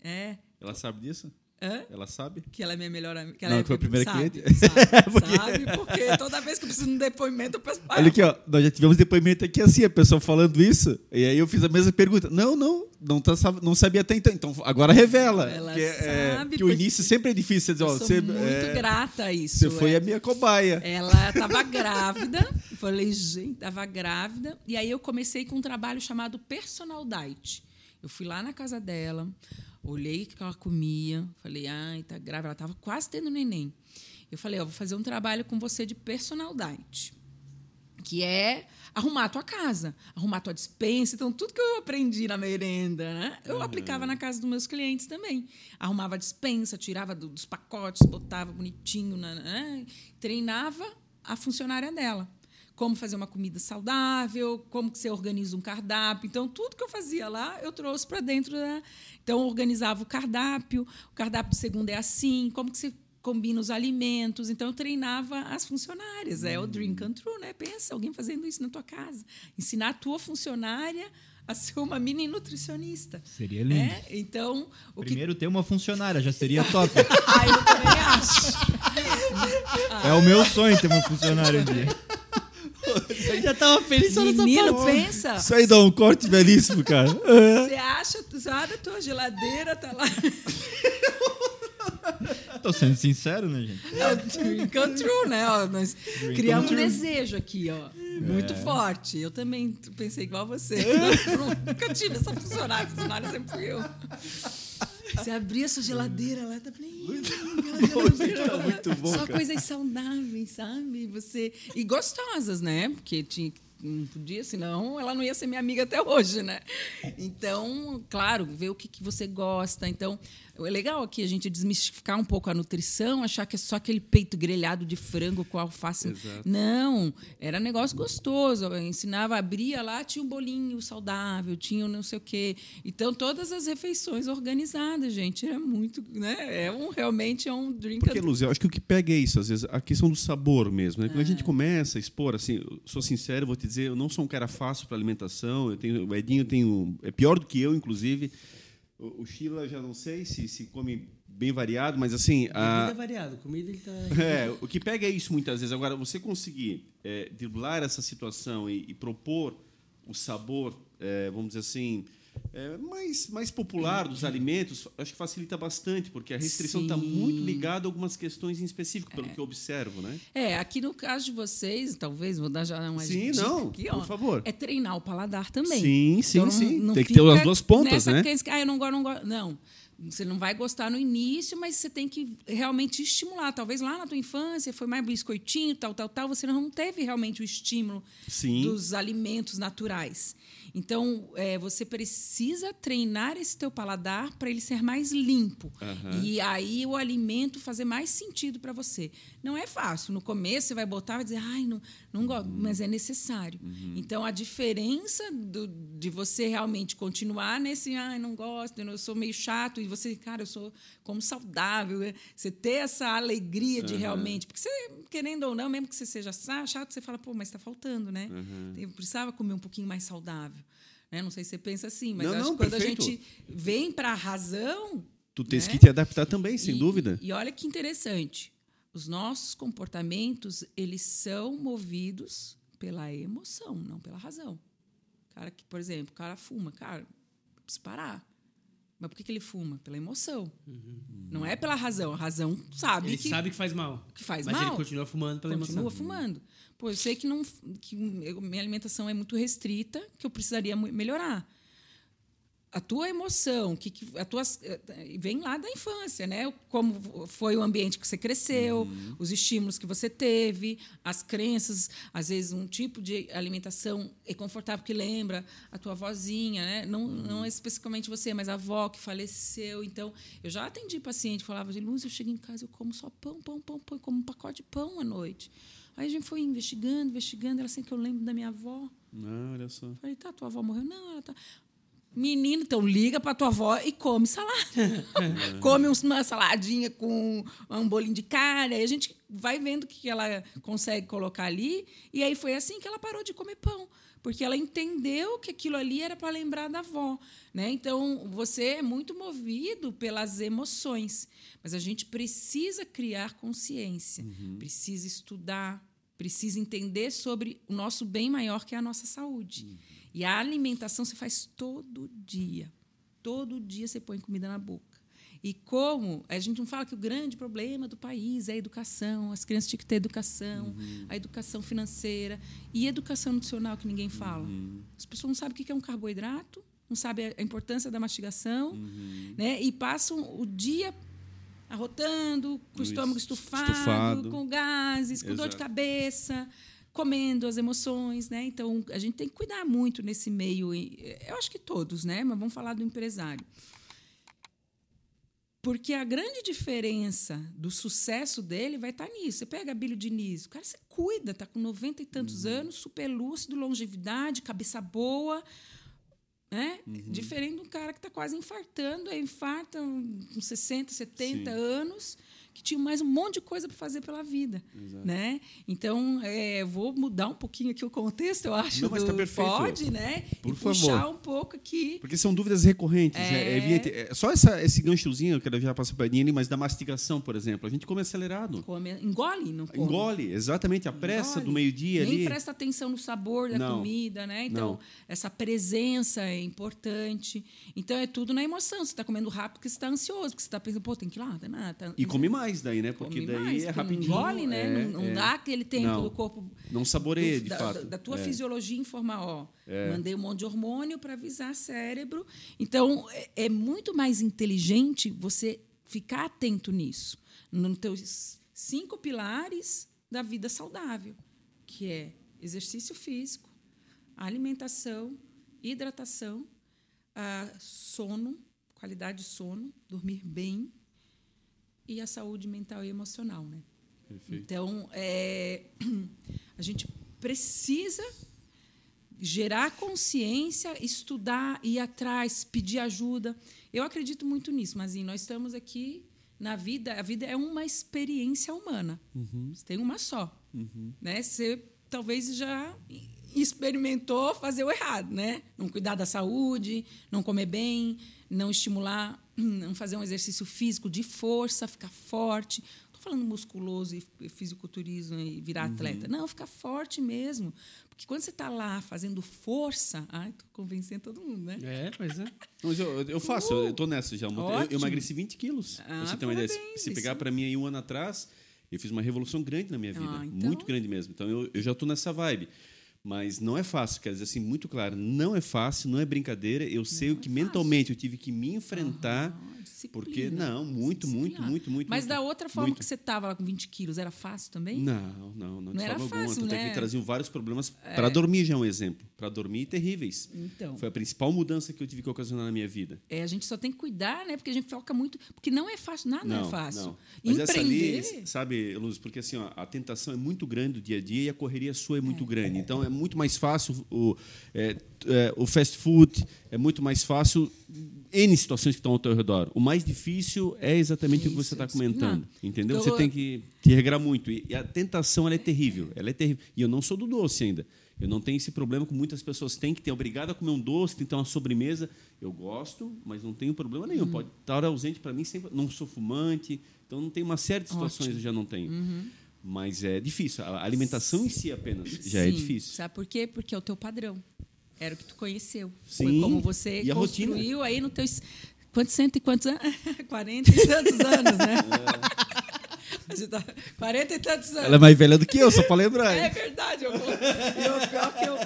É. Ela sabe disso? Hã? Ela sabe? Que ela é minha melhor amiga. Que Não, ela é que foi a primeira sabe, cliente. Sabe, Porque- sabe, porque toda vez que eu preciso de um depoimento, eu peço Olha aqui, ó. Nós já tivemos depoimento aqui assim, a pessoa falando isso. E aí eu fiz a mesma pergunta. Não, não. Não, tá, não sabia até então. Então agora revela. Ela que, é, sabe, que o início sempre é difícil. Você dizer, Eu ó, sou você, muito é, grata a isso. você foi é. a minha cobaia. Ela estava grávida. eu Falei, gente, estava grávida. E aí eu comecei com um trabalho chamado Personal Diet. Eu fui lá na casa dela, olhei o que ela comia, falei, ai, tá grávida. Ela estava quase tendo neném. Eu falei, ó, vou fazer um trabalho com você de Personal Diet, que é arrumar a tua casa, arrumar a tua dispensa. Então, tudo que eu aprendi na merenda, né? Eu aplicava na casa dos meus clientes também. Arrumava a dispensa, tirava do- dos pacotes, botava bonitinho, na- né? treinava a funcionária dela. Como fazer uma comida saudável, como que você organiza um cardápio. Então, tudo que eu fazia lá, eu trouxe para dentro da... Então, eu organizava o cardápio. O cardápio de segunda é assim. Como que você combina os alimentos. Então, eu treinava as funcionárias. É o dream come true, né? Pensa, alguém fazendo isso na tua casa. Ensinar a tua funcionária a ser uma mini nutricionista. Seria lindo. É? Então, o que... Primeiro ter uma funcionária, já seria top. Ah, eu também acho. é o meu sonho ter uma funcionária um dia. Eu já tava feliz só nessa Menino, parte. pensa. Isso aí dá um corte belíssimo, cara. É. Você acha, tu abre a tua geladeira, tá lá. Tô sendo sincero, né, gente? É dream come true, né? Ó, nós Dream criamos um desejo aqui, ó. Muito forte. Eu também pensei igual você. Nunca tive essa funcionária. Funcionária sempre fui eu. Você abria a sua geladeira lá, tá falando, Tá muito bom, Só cara. coisas saudáveis, sabe? Você e gostosas, né? Porque tinha não podia, senão ela não ia ser minha amiga até hoje, né? Então, claro, ver o que, que você gosta. Então, é legal aqui a gente desmistificar um pouco a nutrição, achar que é só aquele peito grelhado de frango com alface. Exato. Não, era negócio gostoso. Eu ensinava, abria lá, tinha um bolinho saudável, tinha um não sei o quê. Então, todas as refeições organizadas, gente, era muito, né? É um realmente é um drink Porque, Luz, eu acho que o que pega é isso, às vezes, a questão do sabor mesmo. Né? Quando a gente começa a expor, assim, sou sincero, vou te dizer, eu não sou um cara fácil para alimentação. Eu tenho, o Edinho tem um, é pior do que eu, inclusive. O, o Sheila já não sei se, se come bem variado, mas assim. a- Comida é variada, comida ele tá. É, o que pega é isso muitas vezes. Agora, você conseguir é, driblar essa situação e, e propor o sabor, é, vamos dizer assim, é, mais, mais popular dos alimentos, acho que facilita bastante, porque a restrição está muito ligada a algumas questões em específico, pelo que eu observo, né? É, aqui no caso de vocês, talvez, vou dar já uma Sim, dica não, aqui, ó, por favor. É treinar o paladar também. Sim, sim, Então, não- sim. não Tem que ter as duas pontas, nessa né? que, Ah, eu não gosto, não gosto. Não. Você não vai gostar no início, mas você tem que realmente estimular. Talvez lá na tua infância foi mais biscoitinho, tal, tal, tal. Você não teve realmente o estímulo Sim. dos alimentos naturais. Então, é, você precisa treinar esse teu paladar para ele ser mais limpo. Aham. E aí o alimento fazer mais sentido para você. Não é fácil. No começo você vai botar e vai dizer, ai, não, não gosto, mas é necessário. Então, a diferença do- de você realmente continuar nesse, ai, não gosto, eu sou meio chato, e você, cara, eu sou como saudável. né? Você ter essa alegria de realmente. Porque você, querendo ou não, mesmo que você seja chato, você fala, pô, mas está faltando, né? Eu precisava comer um pouquinho mais saudável. Né? Não sei se você pensa assim, mas Não, não, quando perfeito. a gente vem para a razão, Tu tens né? que te adaptar também, sem e- dúvida. E, olha que interessante. Os nossos comportamentos, eles são movidos pela emoção, não pela razão. Cara que, por exemplo, o cara fuma, cara, precisa parar. Mas por que, que ele fuma? Pela emoção. Não é pela razão. A razão sabe Ele que, sabe que faz mal. que faz mas mal. ele continua fumando pela continua emoção. fumando. Pô, eu sei que, não, que minha alimentação é muito restrita, que eu precisaria melhorar. A tua emoção, que, que a tua, vem lá da infância, né? Como foi o ambiente que você cresceu, os estímulos que você teve, as crenças, às vezes um tipo de alimentação é confortável que lembra a tua avózinha, né? Não, não especificamente você, mas a avó que faleceu. Então, eu já atendi paciente, falava, Luz, eu chego em casa, eu como só pão, pão, pão, pão, como um pacote de pão à noite. Aí a gente foi investigando, investigando, ela assim que eu lembro da minha avó. Ah, olha só. Falei, tá, tua avó morreu? Não, ela tá. Menino, então liga pra tua avó e come salada. come uma saladinha com um bolinho de carne. Aí a gente vai vendo o que ela consegue colocar ali. E aí foi assim que ela parou de comer pão. Porque ela entendeu que aquilo ali era para lembrar da avó. Né? Então, você é muito movido pelas emoções. Mas a gente precisa criar consciência, precisa estudar, precisa entender sobre o nosso bem maior, que é a nossa saúde. E a alimentação você faz todo dia. Todo dia você põe comida na boca. E como a gente não fala que o grande problema do país é a educação, as crianças tinham que ter educação, a educação financeira e educação nutricional que ninguém fala. As pessoas não sabem o que é um carboidrato, não sabem a importância da mastigação, né? E passam o dia arrotando, com o estômago estufado, estufado. com gases, com dor de Exato. cabeça, comendo as emoções, né? Então a gente tem que cuidar muito nesse meio. e, Eu acho que todos, né? Mas vamos falar do empresário. Porque a grande diferença do sucesso dele vai estar nisso. Você pega Abílio Diniz, o cara se cuida, está com 90 e tantos anos, super lúcido, longevidade, cabeça boa. Né? Diferente de um cara que está quase infartando, aí infarta com 60, 70 Sim. anos, que tinha mais um monte de coisa para fazer pela vida. Né? Então, é, vou mudar um pouquinho aqui o contexto, eu acho. Não, mas tá do- perfeito. Pode, né? Por e favor. puxar um pouco aqui. Porque são dúvidas recorrentes. É, É. é. É, só essa, esse ganchozinho, eu quero já passar para a Nini, mas da mastigação, por exemplo. A gente come acelerado. Come, engole, não come. Engole, exatamente. A pressa Engole. do meio-dia Nem ali. presta atenção no sabor da Não. comida, né? Então, Não. essa presença é importante. Então, é tudo na emoção. Você está comendo rápido porque você está ansioso, porque você está pensando, pô, tem que ir lá, tá, nada, tá- E come mais daí, né? Porque daí mais, é rapidinho. Não engole, né? é, não não é. dá aquele tempo Não. do corpo. Não saboreia, do- de da, fato. da- tua É. fisiologia informar, ó, mandei um monte de hormônio para avisar cérebro. Então, é, é muito mais inteligente você ficar atento nisso, nos teus cinco pilares da vida saudável, que é exercício físico, alimentação, hidratação, ah, sono, qualidade de sono, dormir bem e a saúde mental e emocional, né? Perfeito. Então, é, a gente precisa gerar consciência, estudar, ir atrás, pedir ajuda. Eu acredito muito nisso, mas nós estamos aqui na vida. A vida é uma experiência humana. Você tem uma só, né? Você talvez já experimentou fazer o errado, né? Não cuidar da saúde, não comer bem, não estimular, não fazer um exercício físico de força, ficar forte. Não estou falando musculoso e fisiculturismo e virar atleta. Não, ficar forte mesmo. Porque quando você está lá fazendo força, ai, estou convencendo todo mundo, né? É, pois é. Mas eu, eu faço, eu tô nessa já. Eu, eu emagreci 20 quilos. Ah, você ter uma ideia. Se- pegar isso. para mim aí um ano atrás, eu fiz uma revolução grande na minha vida. Ah, então. Muito grande mesmo. Então eu, eu já tô nessa vibe. Mas não é fácil, quer dizer assim, muito claro, não é fácil, não é brincadeira. Eu sei o que mentalmente eu tive que me enfrentar. Disciplina. Porque, não, muito, muito, muito, muito. Mas muito, da outra forma muito. que você estava lá com 20 quilos, era fácil também? Não, não, não. Não era alguma. fácil, é né? que traziam vários problemas. Para dormir já é um exemplo. Para dormir, terríveis. Então. Foi a principal mudança que eu tive que ocasionar na minha vida. É, a gente só tem que cuidar, né? Porque a gente foca muito. Porque não é fácil, nada não, é fácil. Não. Mas essa Empreender. ali, sabe, Luz, porque assim, ó, a tentação é muito grande do dia a dia e a correria sua é muito grande. Então é muito mais fácil o, é, é, o fast food, é muito mais fácil N situações que estão ao teu redor. O mais difícil é exatamente o que Isso, você está comentando. Entendeu? Então, você tem que te regrar muito. E, e a tentação ela é terrível. Ela é terrível. E eu não sou do doce ainda. Eu não tenho esse problema que muitas pessoas têm, que ter obrigado a comer um doce, tem que ter uma sobremesa. Eu gosto, mas não tenho problema nenhum. Uhum. Pode estar ausente para mim sempre. Não sou fumante, então não tem uma série de situações Ótimo. eu já não tenho. Mas é difícil. A alimentação em si apenas já é Sim. difícil. Sabe por quê? Porque é o teu padrão. Era o que tu conheceu. Foi Sim. como você E a rotina. construiu aí no teus. Quantos cento e quantos anos? 40 e tantos anos, né? Gente tá- 40 e tantos anos. Ela é mais velha do que eu, só para lembrar. É verdade. Eu, pior, que eu,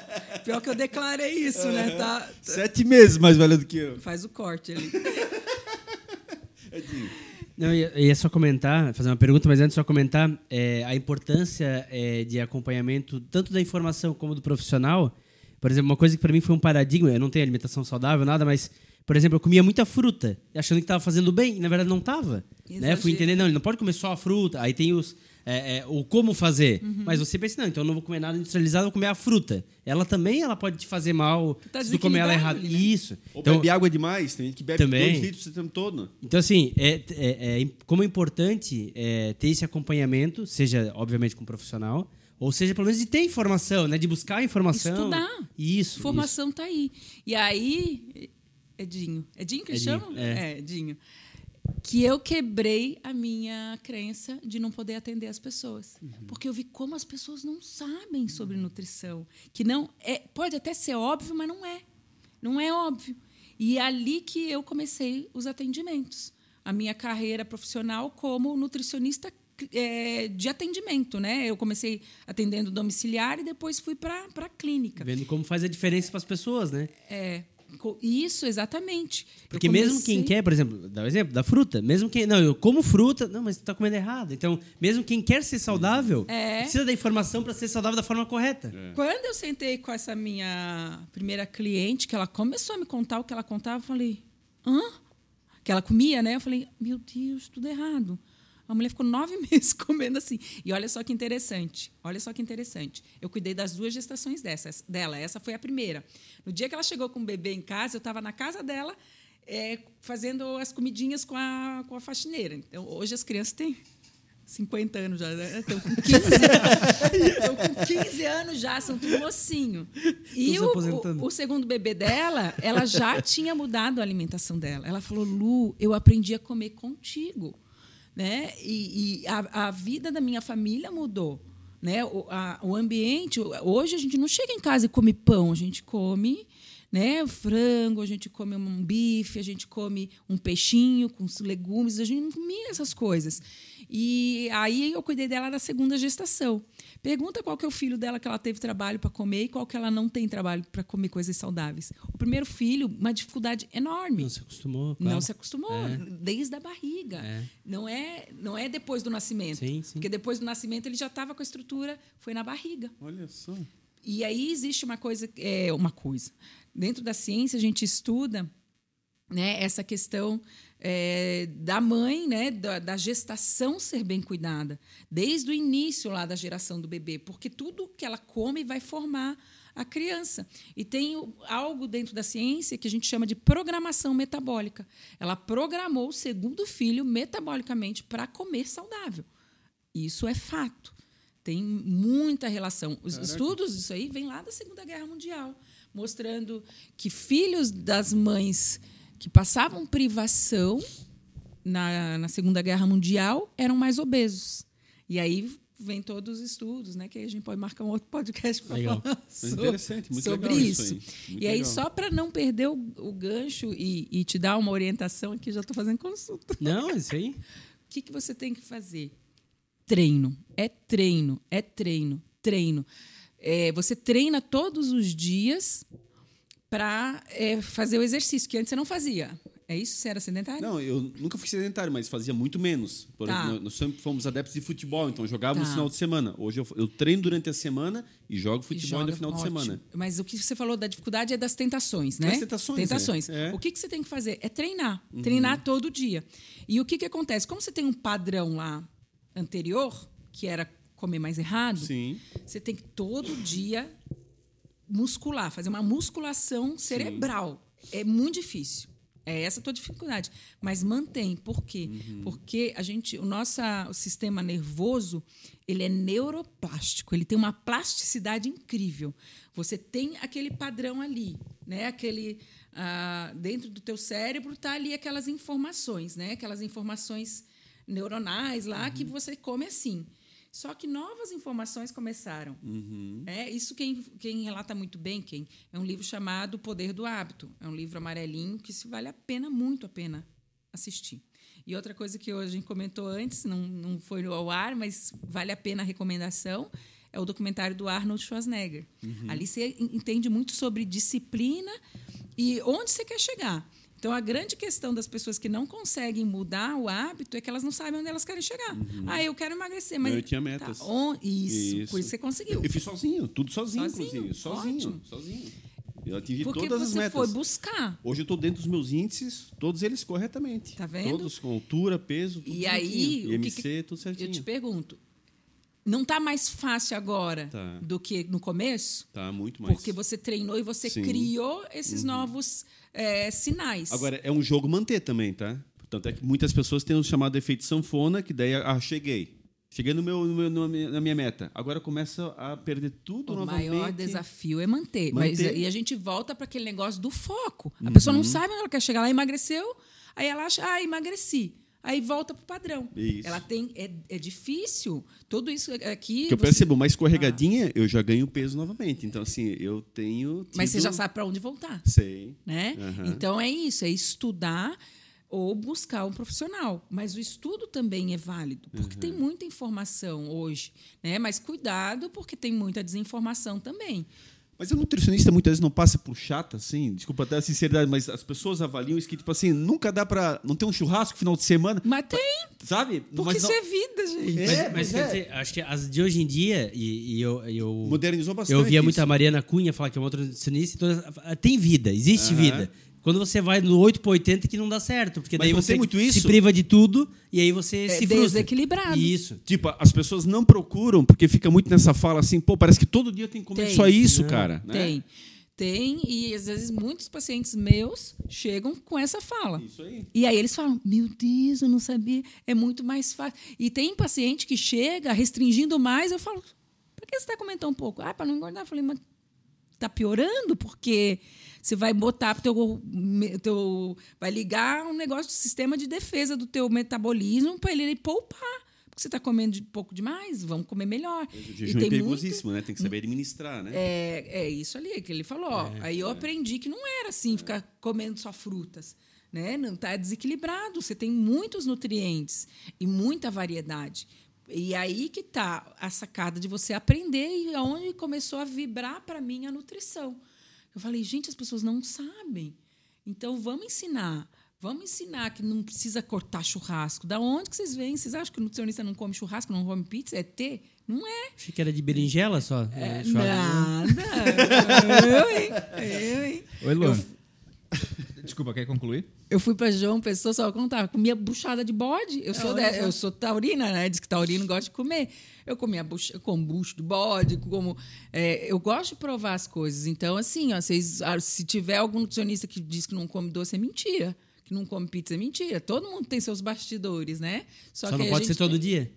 pior que eu declarei isso, né? Tá, Sete meses mais velha do que eu. faz o corte ali. Edinho. Não, eu ia, só comentar, fazer uma pergunta, mas antes só comentar é, a importância é, de acompanhamento tanto da informação como do profissional. Por exemplo, uma coisa que para mim foi um paradigma, eu não tenho alimentação saudável, nada, mas, por exemplo, eu comia muita fruta, achando que estava fazendo bem, e na verdade não estava. Né? Fui entender, não, ele não pode comer só a fruta, aí tem os, é, é, o como fazer. Uhum. Mas você pensa, não, então eu não vou comer nada industrializado, vou comer a fruta. Ela também ela pode te fazer mal tá se tu comer ela ali, né? Isso. Ou Então, bebe água demais, tem gente que bebe Também. dois litros o tempo todo. então, assim, é, é- é- como é importante é, ter esse acompanhamento, seja, obviamente, com um profissional, ou seja, pelo menos de ter informação, né? De buscar informação. Estudar. Isso. Informação tá aí. E aí, Edinho. Edinho que Edinho, chama? é. Edinho. Que eu quebrei a minha crença de não poder atender as pessoas. Uhum. Porque eu vi como as pessoas não sabem sobre nutrição. Que não é, pode até ser óbvio, mas não é. Não é óbvio. E é ali que eu comecei os atendimentos. A minha carreira profissional como nutricionista é, de atendimento, né? Eu comecei atendendo domiciliar e depois fui para a clínica. Vendo como faz a diferença para as pessoas, né? É, isso, exatamente. Porque mesmo comecei- quem quer, por exemplo, dá o exemplo da fruta, mesmo quem. Não, eu como fruta, não, mas tu tá comendo errado. Então, mesmo quem quer ser saudável, É. precisa da informação para ser saudável da forma correta. Quando eu sentei com essa minha primeira cliente, que ela começou a me contar o que ela contava, eu falei, hã? Que ela comia, né? Eu falei, meu Deus, tudo errado. A mulher ficou nove meses comendo assim. E olha só que interessante. Olha só que interessante. Eu cuidei das duas gestações dessas, dela. Essa foi a primeira. No dia que ela chegou com o bebê em casa, eu estava na casa dela é, fazendo as comidinhas com a, com a faxineira. Então, hoje as crianças têm 50 anos já, né? Estão com 15 Estão com 15 anos já, são tudo mocinho. E o, o segundo bebê dela, ela já tinha mudado a alimentação dela. Ela falou, Lu, eu aprendi a comer contigo. Né? E, e a, a vida da minha família mudou. Né? O, a- o ambiente. Hoje a gente não chega em casa e come pão, a gente come né? frango, a gente come um bife, a gente come um peixinho com os legumes, a gente não comia essas coisas. E aí eu cuidei dela da segunda gestação. Pergunta qual que é o filho dela que ela teve trabalho para comer e qual que ela não tem trabalho para comer coisas saudáveis. O primeiro filho, uma dificuldade enorme. Não se acostumou. claro. Não se acostumou, É. desde a barriga. É. Não, é, não é depois do nascimento. Sim, sim. Porque depois do nascimento ele já estava com a estrutura, foi na barriga. Olha só. E aí existe uma coisa, é, uma coisa. Dentro da ciência a gente estuda né, essa questão é, da mãe, né, da, da gestação ser bem cuidada, desde o início lá da geração do bebê, porque tudo que ela come vai formar a criança. E tem algo dentro da ciência que a gente chama de programação metabólica. Ela programou o segundo filho metabolicamente para comer saudável. Isso é fato. Tem muita relação. Os estudos disso aí vêm lá da Segunda Guerra Mundial, mostrando que filhos das mães que passavam privação na, na Segunda Guerra Mundial eram mais obesos. E aí vem todos os estudos, né? Que aí a gente pode marcar um outro podcast para falar sobre legal isso. isso aí. E aí, legal. só para não perder o, o gancho e, e te dar uma orientação aqui, já estou fazendo consulta. Não, é isso aí. O que, que você tem que fazer? Treino. É treino, é treino, treino. É, você treina todos os dias para é, fazer o exercício, que antes você não fazia. É isso? Você era sedentário? Não, eu nunca fui sedentário, mas fazia muito menos. Por Tá. exemplo, nós sempre fomos adeptos de futebol, então jogava no Tá. final de semana. Hoje eu, eu treino durante a semana e jogo E futebol joga- no final de ótimo. semana. Mas o que você falou da dificuldade é das tentações, né? Das tentações, Tentações. é. É. O que, que você tem que fazer? É treinar. Uhum. Treinar todo dia. E o que, que acontece? Como você tem um padrão lá anterior, que era comer mais errado, Sim. você tem que todo dia muscular, fazer uma musculação cerebral. É muito difícil. É essa a tua dificuldade. Mas mantém. Por quê? Porque a gente, o nosso sistema nervoso, ele é neuroplástico. Ele tem uma plasticidade incrível. Você tem aquele padrão ali, né? Aquele ah, dentro do teu cérebro tá ali aquelas informações, né? Aquelas informações neuronais lá que você come assim. Só que novas informações começaram. É, isso quem, quem relata muito bem, quem é um livro chamado O Poder do Hábito. É um livro amarelinho que se vale a pena, muito a pena assistir. E outra coisa que hoje a gente comentou antes, não, não foi ao ar, mas vale a pena a recomendação, é o documentário do Arnold Schwarzenegger. Ali você en- entende muito sobre disciplina e onde você quer chegar. Então, a grande questão das pessoas que não conseguem mudar o hábito é que elas não sabem onde elas querem chegar. Ah, eu quero emagrecer, mas. Eu tinha metas. Tá, on- isso, Isso. por isso você conseguiu. Eu fiz sozinho, tudo sozinho, Sozinho? inclusive. Sozinho, Ótimo. sozinho. Eu atingi Porque todas as você metas. foi buscar. Hoje eu estou dentro dos meus índices, todos eles corretamente. Tá vendo? Todos com altura, peso, tudo E aí, o que IMC, que- tudo certinho. Eu te pergunto, não está mais fácil agora Tá. do que no começo? Tá muito mais. Porque você treinou e você Sim. Uhum. criou esses novos é, sinais. Agora, é um jogo manter também, tá? Tanto é que muitas pessoas têm o chamado efeito sanfona, que daí, ah, cheguei. Cheguei no meu, no meu- na minha- meta. Agora começa a perder tudo o novamente. maior desafio é manter. Mas, Manter. Uhum. e a gente volta para aquele negócio do foco. A pessoa não sabe onde ela quer chegar. Ela emagreceu, aí ela acha, ah, emagreci. Aí volta para o padrão. Isso. Ela tem. É, é difícil. Tudo isso aqui. Que eu você- percebo, uma escorregadinha, eu já ganho peso novamente. Então, assim, eu tenho. Mas você tido- já sabe para onde voltar. Sei. né? Aham. Então é isso, é estudar ou buscar um profissional. Mas o estudo também é válido, porque tem muita informação hoje, né? Mas cuidado, porque tem muita desinformação também. Mas o nutricionista muitas vezes não passa por chata, assim, desculpa até a sinceridade, mas as pessoas avaliam isso que, tipo assim, nunca dá pra. Não tem um churrasco final de semana, Mas tem, sabe? porque mas isso não- é vida, gente. É, Mas, mas quer é. dizer, acho que as de hoje em dia, e, e eu, eu, modernizou bastante. eu ouvia muito isso. a Mariana Cunha falar que é uma nutricionista, e todas- tem vida, existe vida. Quando você vai no 8 para 80 que não dá certo, porque Mas daí você tem muito se priva de tudo e aí você É se frustra. desequilibrado. Isso. Tipo, as pessoas não procuram porque fica muito nessa fala assim, pô, parece que todo dia tem que comer Tem. só isso, Não. cara. né? Tem. Tem, e às vezes muitos pacientes meus chegam com essa fala. Isso aí. E aí eles falam: Meu Deus, eu não sabia, é muito mais fácil. E tem paciente que chega restringindo mais, eu falo: Por que você está comendo tão pouco? Ah, para não engordar. Eu falei: Mas está piorando, porque você vai botar pro teu, teu. Vai ligar um negócio de sistema de defesa do teu metabolismo para ele poupar. Porque você está comendo de pouco demais, vamos comer melhor. O jejum é tem muito- perigosíssimo, né? Tem que saber administrar, né? é, é isso ali que ele falou. ó. Aí eu aprendi que não era assim, ficar comendo só frutas. Né? Não está desequilibrado. Você tem muitos nutrientes e muita variedade. E aí que está a sacada de você aprender e aonde começou a vibrar para mim a nutrição. Eu falei, gente, as pessoas não sabem. Então vamos ensinar. Vamos ensinar que não precisa cortar churrasco. Da onde que vocês vêm? Vocês acham que o nutricionista não come churrasco, não come pizza? É ter? Não é. Achei que era de berinjela só. é, churrasco. Nada. eu, hein? Eu, hein? Oi, Luan. Desculpa, quer concluir? Eu fui para João Pessoa, só contar, comia buchada de bode. Eu sou, olha de- eu sou taurina, né? Diz que taurino gosta de comer. Eu comia bucha, como bucho do bode, como. é, eu gosto de provar as coisas. Então, assim, ó, vocês, ah, se tiver algum nutricionista que diz que não come doce, é mentira. Que não come pizza é mentira. Todo mundo tem seus bastidores, né? Só, que não a pode ser todo tem- dia.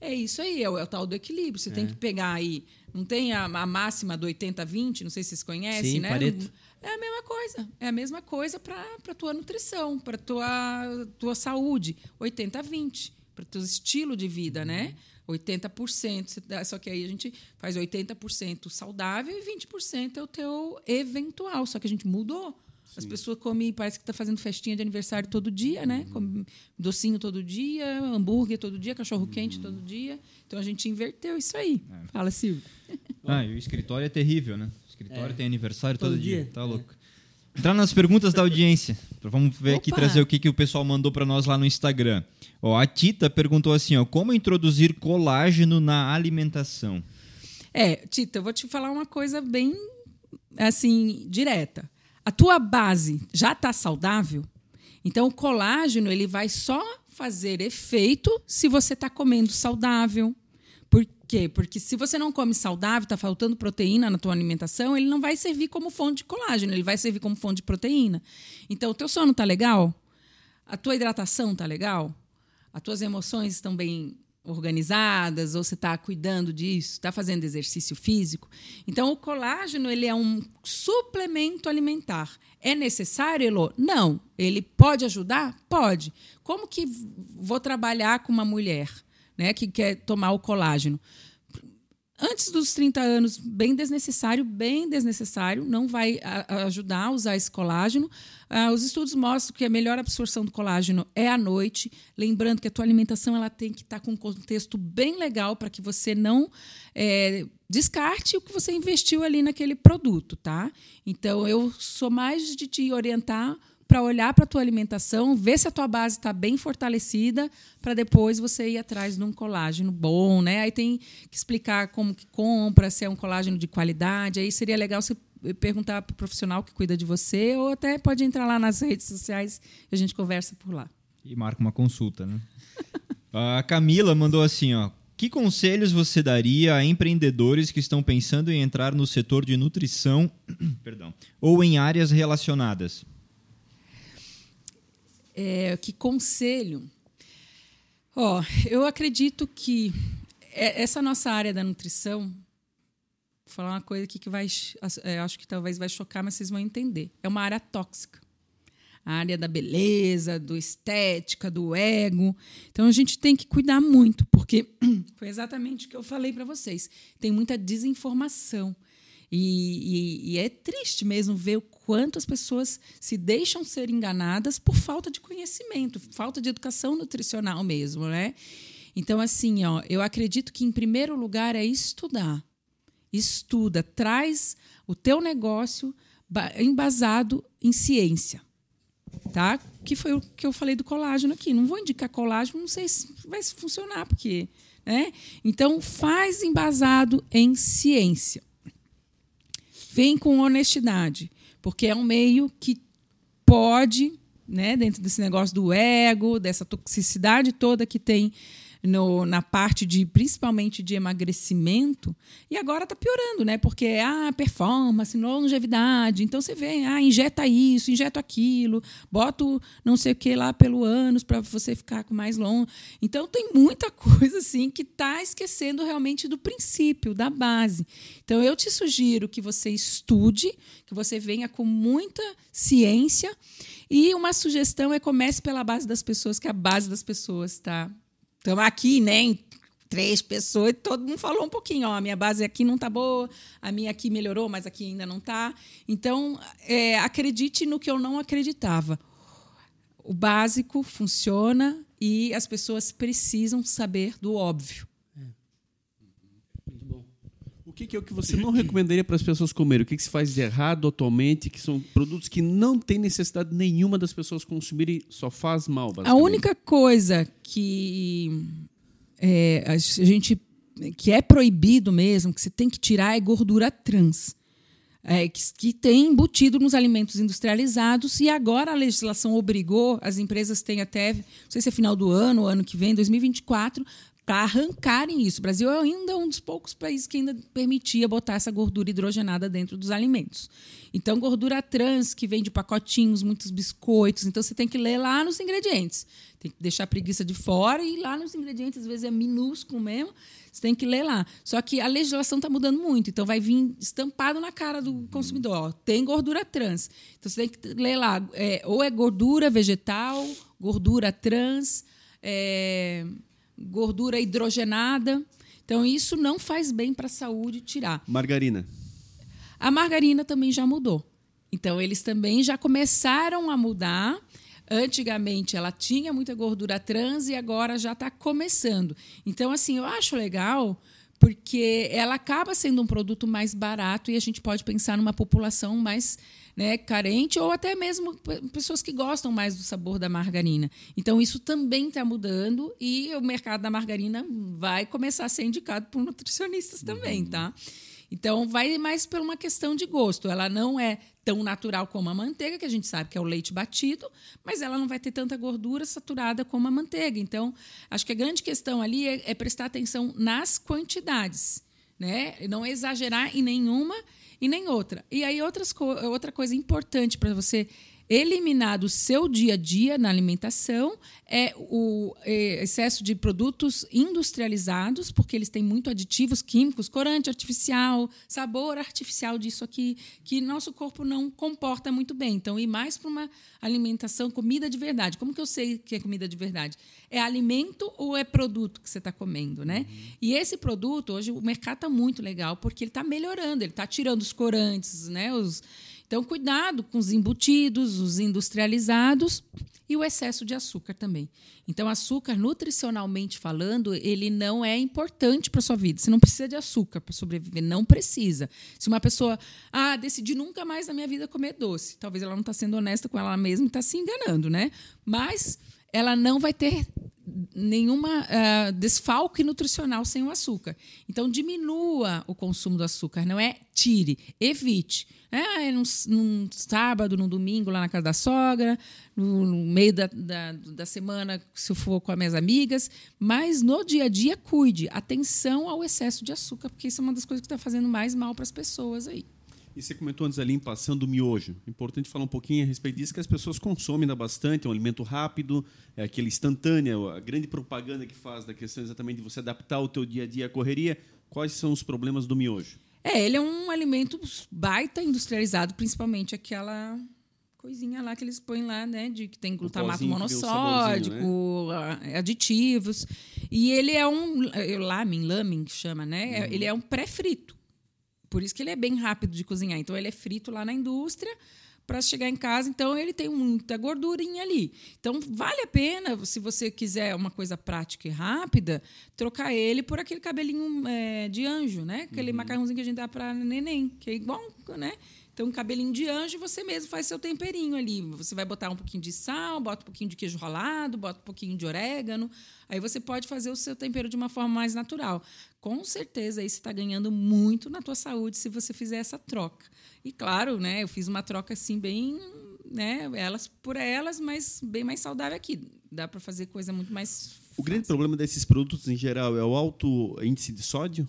É isso aí, é o, é o tal do equilíbrio. Você tem que pegar aí. Não tem a, a máxima do 80-20, não sei se vocês conhecem, Sim, né? Pareto. É a mesma coisa. É a mesma coisa para a tua nutrição, para tua tua saúde. 80-20, para o teu estilo de vida, né? 80%. você dá- Só que aí a gente faz 80% saudável e 20% é o teu eventual. Só que a gente mudou. As pessoas comem, parece que está fazendo festinha de aniversário todo dia, né? Come docinho todo dia, hambúrguer todo dia, cachorro quente todo dia. Então a gente inverteu isso aí. Fala, Silvio. Ah, e o escritório é terrível, né? O escritório É. tem aniversário todo, Todo dia. dia. Tá louco. Entrar nas perguntas da audiência. Vamos ver aqui, Opa! trazer o que, que o pessoal mandou para nós lá no Instagram. Ó, a Tita perguntou assim, ó, como introduzir colágeno na alimentação? É, Tita, eu vou te falar uma coisa bem assim, direta. A tua base já está saudável? Então o colágeno ele vai só fazer efeito se você está comendo saudável. Quê? Porque se você não come saudável, está faltando proteína na tua alimentação, ele não vai servir como fonte de colágeno, ele vai servir como fonte de proteína. Então o teu sono está legal? A tua hidratação está legal? As tuas emoções estão bem organizadas ou você está cuidando disso, está fazendo exercício físico. Então, o colágeno ele é um suplemento alimentar. É necessário, Elô? Não. Ele pode ajudar? Pode. Como que vou trabalhar com uma mulher né, que quer tomar o colágeno? antes dos 30 anos, bem desnecessário, bem desnecessário, não vai ajudar a usar esse colágeno. Ah, os estudos mostram que a melhor absorção do colágeno é à noite. Lembrando que a tua alimentação ela tem que estar com um contexto bem legal para que você não é, descarte o que você investiu ali naquele produto, tá? Então, eu sou mais de te orientar para olhar para a tua alimentação, ver se a tua base está bem fortalecida, para depois você ir atrás de um colágeno bom, né? Aí tem que explicar como que compra, se é um colágeno de qualidade. Aí seria legal você perguntar para o profissional que cuida de você, ou até pode entrar lá nas redes sociais e a gente conversa por lá. E marca uma consulta, né? a Camila mandou assim, ó. Que conselhos você daria a empreendedores que estão pensando em entrar no setor de nutrição, perdão, ou em áreas relacionadas? É, que conselho? Ó, eu acredito que é- essa nossa área da nutrição, vou falar uma coisa aqui que vai, é, acho que talvez vai chocar, mas vocês vão entender. É uma área tóxica. A área da beleza, do estética, do ego. Então a gente tem que cuidar muito, porque foi exatamente o que eu falei para vocês. Tem muita desinformação. E, e- e é triste mesmo ver o quanto as pessoas se deixam ser enganadas por falta de conhecimento, falta de educação nutricional mesmo, né? Então, assim, ó, eu acredito que em primeiro lugar é estudar. Estuda, traz o teu negócio ba- embasado em ciência tá? Que foi o que eu falei do colágeno aqui. Não vou indicar colágeno, não sei se vai funcionar, porque. Né? Então, faz embasado em ciência. Vem com honestidade, porque é um meio que pode, né, dentro desse negócio do ego, dessa toxicidade toda que tem no, na parte de principalmente de emagrecimento, e agora está piorando, né? Porque ah, performance, longevidade. Então você vê, ah, injeta isso, injeta aquilo, bota não sei o que lá pelo ânus para você ficar com mais longo. Então tem muita coisa assim que está esquecendo realmente do princípio, da base. Então eu te sugiro que você estude, que você venha com muita ciência. E uma sugestão é comece pela base das pessoas, que a base das pessoas está Estamos aqui, né? Em três pessoas, e todo mundo falou um pouquinho, ó, a minha base aqui não tá boa, a minha aqui melhorou, mas aqui ainda não tá. Então, é, acredite no que eu não acreditava. O básico funciona e as pessoas precisam saber do óbvio. O que, que é o que você não recomendaria para as pessoas comerem? O que, que se faz de errado atualmente? Que são produtos que não tem necessidade nenhuma das pessoas consumirem, só faz mal. A única coisa que é, a gente que é proibido mesmo, que você tem que tirar é gordura trans. É, que, que tem embutido nos alimentos industrializados e agora a legislação obrigou, as empresas têm até, não sei se é final do ano ou ano que vem, 2024, para arrancarem isso. O Brasil é ainda um dos poucos países que ainda permitia botar essa gordura hidrogenada dentro dos alimentos. Então, gordura trans, que vem de pacotinhos, muitos biscoitos. Então, você tem que ler lá nos ingredientes. Tem que deixar a preguiça de fora e lá nos ingredientes, às vezes é minúsculo mesmo. Você tem que ler lá. Só que a legislação está mudando muito. Então, vai vir estampado na cara do consumidor. Ó, tem gordura trans. Então, você tem que ler lá. é, ou é gordura vegetal, gordura trans, é, gordura hidrogenada. Então, isso não faz bem para a saúde tirar. Margarina. A margarina também já mudou. Então, eles também já começaram a mudar. Antigamente, ela tinha muita gordura trans e agora já está começando. Então, assim, eu acho legal porque ela acaba sendo um produto mais barato e a gente pode pensar numa população mais né, carente ou até mesmo pessoas que gostam mais do sabor da margarina. Então, isso também está mudando e o mercado da margarina vai começar a ser indicado por nutricionistas também, tá? Então, vai mais por uma questão de gosto. Ela não é tão natural como a manteiga, que a gente sabe que é o leite batido, mas ela não vai ter tanta gordura saturada como a manteiga. Então, acho que a grande questão ali é, é prestar atenção nas quantidades, né? Não exagerar em nenhuma e nem outra. E aí outras co outra coisa importante para você eliminar do seu dia a dia na alimentação é o é, excesso de produtos industrializados, porque eles têm muito aditivos químicos, corante artificial, sabor artificial disso aqui, que nosso corpo não comporta muito bem. Então, ir mais para uma alimentação, comida de verdade. Como que eu sei que é comida de verdade? É alimento ou é produto que você está comendo, né? Uhum. E esse produto, hoje, o mercado está muito legal, porque ele está melhorando, ele está tirando os corantes, né? Os, então, cuidado com os embutidos, os industrializados e o excesso de açúcar também. Então, açúcar, nutricionalmente falando, ele não é importante para a sua vida. Você não precisa de açúcar para sobreviver, não precisa. Se uma pessoa, ah, decidi nunca mais na minha vida comer doce, talvez ela não está sendo honesta com ela mesma e está se enganando, né? Mas ela não vai ter nenhuma uh, desfalque nutricional sem o açúcar. Então, diminua o consumo do açúcar, não é tire, evite. É, num, num sábado, num domingo, lá na casa da sogra, no, no meio da, da, da, semana, se for com as minhas amigas. Mas no dia a dia, cuide. Atenção ao excesso de açúcar, porque isso é uma das coisas que está fazendo mais mal para as pessoas aí. E você comentou antes ali em passando o miojo. Importante falar um pouquinho a respeito disso, que as pessoas consomem ainda bastante, é um alimento rápido, é aquele instantâneo, a grande propaganda que faz da questão exatamente de você adaptar o teu dia a dia à correria. Quais são os problemas do miojo? É, ele é um alimento baita industrializado, principalmente aquela coisinha lá que eles põem lá, né, de que tem glutamato monossódico, né? aditivos. E ele é um lamin, lamin que chama, né? Uhum. Ele é um pré-frito. Por isso que ele é bem rápido de cozinhar. Então ele é frito lá na indústria para chegar em casa. Então, ele tem muita gordurinha ali. Então, vale a pena, se você quiser uma coisa prática e rápida, trocar ele por aquele cabelinho é, de anjo, né? Aquele uhum. macarrãozinho que a gente dá para neném, que é igual, né? Então, um cabelinho de anjo, você mesmo faz seu temperinho ali. Você vai botar um pouquinho de sal, bota um pouquinho de queijo ralado, bota um pouquinho de orégano. Aí você pode fazer o seu tempero de uma forma mais natural. Com certeza, aí você está ganhando muito na tua saúde se você fizer essa troca. E claro, né, eu fiz uma troca assim bem, né, elas por elas, mas bem mais saudável aqui. Dá para fazer coisa muito mais O fácil. grande problema desses produtos em geral é o alto índice de sódio?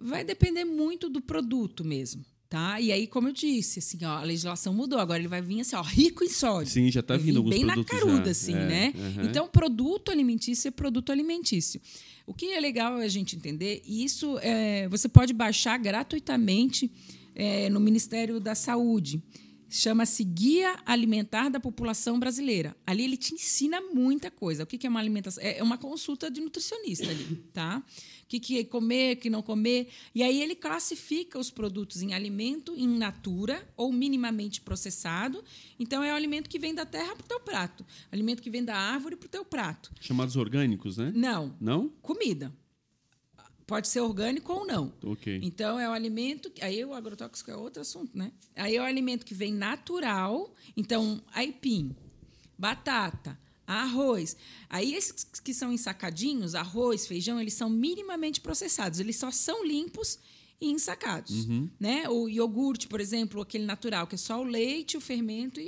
Vai depender muito do produto mesmo. Tá? E aí, como eu disse, assim, ó, a legislação mudou. Agora ele vai vir assim, ó, rico em sódio. Sim, já está vindo alguns bem produtos na caruda, já. assim, é, né? Uhum. Então, produto alimentício é produto alimentício. O que é legal a gente entender, e isso é, você pode baixar gratuitamente é, no Ministério da Saúde. Chama-se Guia Alimentar da População Brasileira. Ali ele te ensina muita coisa. O que é uma alimentação? É uma consulta de nutricionista ali, tá? O que é comer, o que não comer. E aí ele classifica os produtos em alimento in natura ou minimamente processado. Então é o alimento que vem da terra para o teu prato. Alimento que vem da árvore para o teu prato. Chamados orgânicos, né? Não. Não? Comida. Pode ser orgânico ou não. Ok. Então, é o alimento. Aí o agrotóxico é outro assunto, né? Aí é o alimento que vem natural. Então, aipim, batata, arroz. Aí, esses que são ensacadinhos, arroz, feijão, eles são minimamente processados. Eles só são limpos e ensacados. Uhum. Né? O iogurte, por exemplo, aquele natural, que é só o leite, o fermento e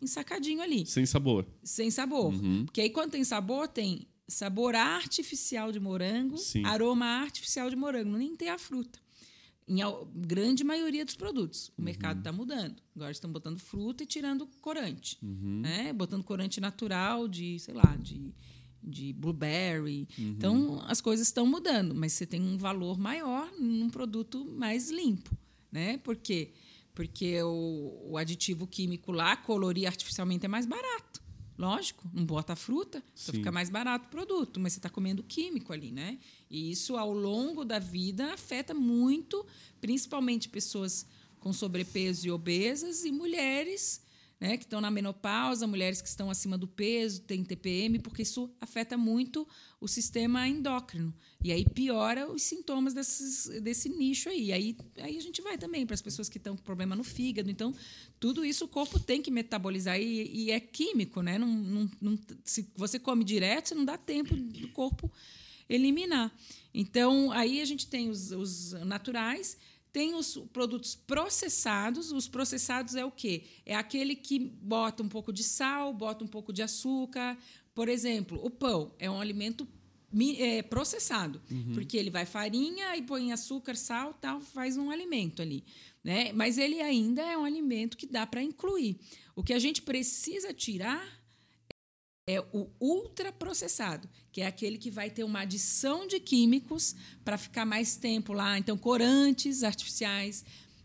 ensacadinho ali. Sem sabor. Sem sabor. Uhum. Porque aí, quando tem sabor, tem sabor artificial de morango, Sim. aroma artificial de morango, nem tem a fruta. Em grande maioria dos produtos. O mercado está mudando. Agora estão botando fruta e tirando corante. Né? Botando corante natural de, sei lá, de, de blueberry. Então, as coisas estão mudando, mas você tem um valor maior num produto mais limpo. Né? Por quê? Porque o, o aditivo químico lá, colorir artificialmente, é mais barato. Lógico, não bota fruta, então Sim. fica mais barato o produto, mas você está comendo químico ali, né? E isso, ao longo da vida, afeta muito, principalmente pessoas com sobrepeso e obesas e mulheres né, que estão na menopausa, mulheres que estão acima do peso, têm TPM, porque isso afeta muito o sistema endócrino. E aí piora os sintomas desses, desse nicho aí. aí. Aí a gente vai também para as pessoas que estão com problema no fígado. Então, tudo isso o corpo tem que metabolizar e, e é químico, né? Não, não, não, se você come direto, não dá tempo do corpo eliminar. Então, aí a gente tem os, os naturais tem os produtos processados. Os processados é o quê? É aquele que bota um pouco de sal, bota um pouco de açúcar. Por exemplo, o pão é um alimento é, processado, uhum. porque ele vai farinha e põe açúcar, sal, tal, faz um alimento ali, né? Mas ele ainda é um alimento que dá para incluir. O que a gente precisa tirar é o ultraprocessado, que é aquele que vai ter uma adição de químicos para ficar mais tempo lá. Então, corantes artificiais,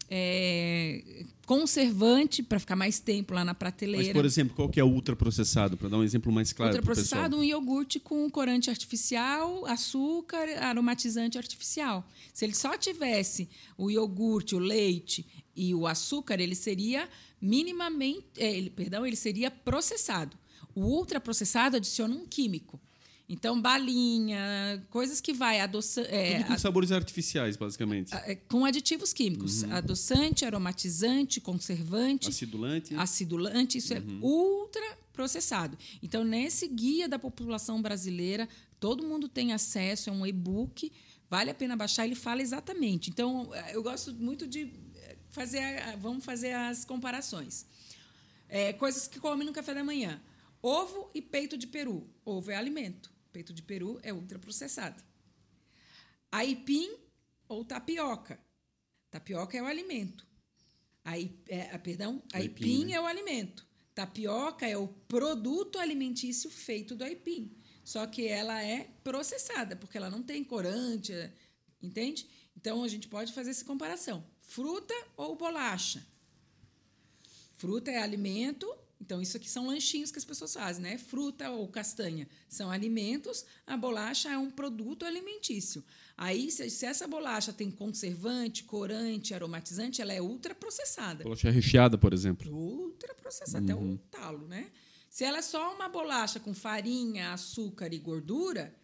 é, conservante para ficar mais tempo lá na prateleira. Mas, por exemplo, qual que é o ultraprocessado? Para dar um exemplo mais claro Ultraprocessado, um iogurte com corante artificial, açúcar, aromatizante artificial. Se ele só tivesse o iogurte, o leite e o açúcar, ele seria minimamente, é, ele, perdão, ele seria processado. O ultraprocessado adiciona um químico. Então, balinha, coisas que vai adoçando. É, Tudo com sabores artificiais, basicamente. É, com aditivos químicos. Uhum. Adoçante, aromatizante, conservante. Acidulante. Acidulante, isso é uhum. é ultra processado. Então, nesse guia da população brasileira, todo mundo tem acesso, é um e-book, vale a pena baixar, ele fala exatamente. Então, eu gosto muito de fazer. Vamos fazer as comparações. É, coisas que come no café da manhã. Ovo e peito de peru. Ovo é alimento. Peito de peru é ultraprocessado. Aipim ou tapioca. Tapioca é o alimento. Aí, é, perdão, aipim, aipim né? é o alimento. Tapioca é o produto alimentício feito do aipim. Só que ela é processada, porque ela não tem corante, entende? Então a gente pode fazer essa comparação. Fruta ou bolacha? Fruta é alimento, então, isso aqui são lanchinhos que as pessoas fazem, né? Fruta ou castanha são alimentos, a bolacha é um produto alimentício. Aí, se, se essa bolacha tem conservante, corante, aromatizante, ela é ultraprocessada. Bolacha recheada, por exemplo. Ultraprocessada, uhum. até o talo, né? Se ela é só uma bolacha com farinha, açúcar e gordura,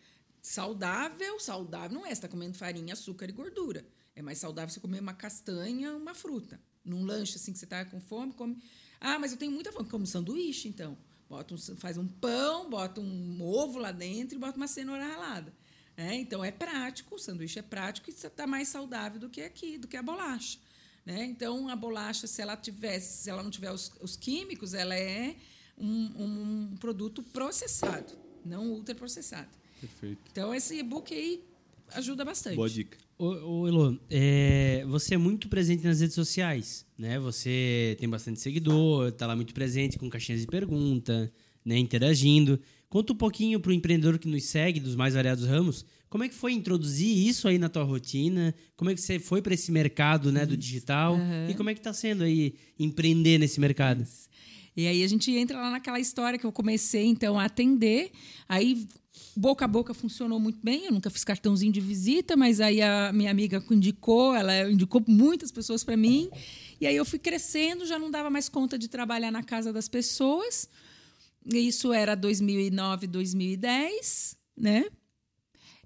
saudável, saudável não é. Você está comendo farinha, açúcar e gordura. É mais saudável você comer uma castanha, uma fruta. Num lanche assim que você está com fome, come ah, mas eu tenho muita fome. Como sanduíche, então. Bota um, faz um pão, bota um ovo lá dentro e bota uma cenoura ralada. É, então é prático, o sanduíche é prático e está mais saudável do que aqui, do que a bolacha. Né? Então a bolacha, se ela tivesse, se ela não tiver os, os químicos, ela é um, um, produto processado, não ultraprocessado. Perfeito. Então esse e-book aí ajuda bastante. Boa dica. Ô, ô Elo, é, você é muito presente nas redes sociais, né? Você tem bastante seguidor, está lá muito presente com caixinhas de pergunta, né? Interagindo. Conta um pouquinho para o empreendedor que nos segue, dos mais variados ramos, como é que foi introduzir isso aí na tua rotina? Como é que você foi para esse mercado né, do digital? Uhum. E como é que está sendo aí empreender nesse mercado? E aí a gente entra lá naquela história que eu comecei então a atender, aí boca a boca funcionou muito bem. Eu nunca fiz cartãozinho de visita, mas aí a minha amiga indicou, ela indicou muitas pessoas para mim. E aí eu fui crescendo, já não dava mais conta de trabalhar na casa das pessoas. Isso era 2009, 2010, né?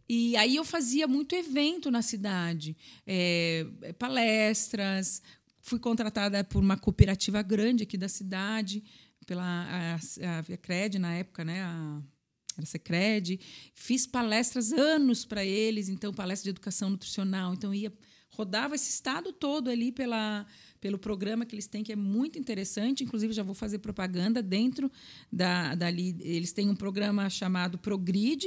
E aí eu fazia muito evento na cidade, é, palestras. Fui contratada por uma cooperativa grande aqui da cidade, pela a, a, Cred na época, né? A, era Secred, fiz palestras anos para eles, então palestra de educação nutricional, então ia rodava esse estado todo ali pela pelo programa que eles têm que é muito interessante, inclusive já vou fazer propaganda dentro da dali. Eles têm um programa chamado Progrid,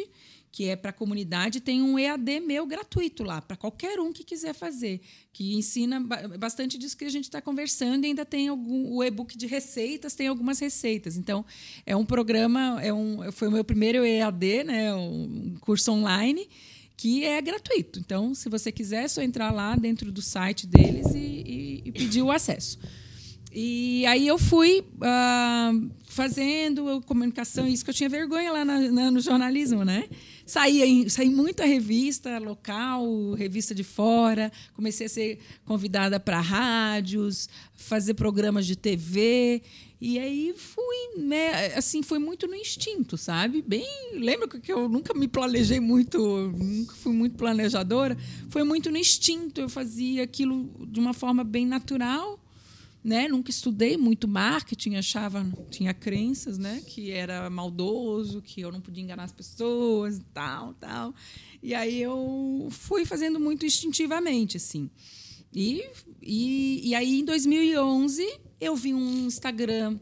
que é para a comunidade, tem um EAD meu gratuito lá, para qualquer um que quiser fazer, que ensina bastante disso que a gente está conversando e ainda tem algum, o e-book de receitas, tem algumas receitas. Então, é um programa, é um, foi o meu primeiro EAD, né, um curso online, que é gratuito. Então, se você quiser, é só entrar lá dentro do site deles e, e, e pedir o acesso. E aí eu fui ah, fazendo comunicação, isso que eu tinha vergonha lá na- na- no jornalismo, né? Saí, em- saí muita revista local, revista de fora, comecei a ser convidada para rádios, fazer programas de TV. E aí fui, né, assim, foi muito no instinto, sabe? Bem, lembra que eu nunca me planejei muito, nunca fui muito planejadora. Foi muito no instinto, eu fazia aquilo de uma forma bem natural né? Nunca estudei muito marketing, achava, tinha crenças, né? Que era maldoso, que eu não podia enganar as pessoas, tal, tal. E aí eu fui fazendo muito instintivamente, assim. E, e, e aí, em 2011, eu vi um Instagram.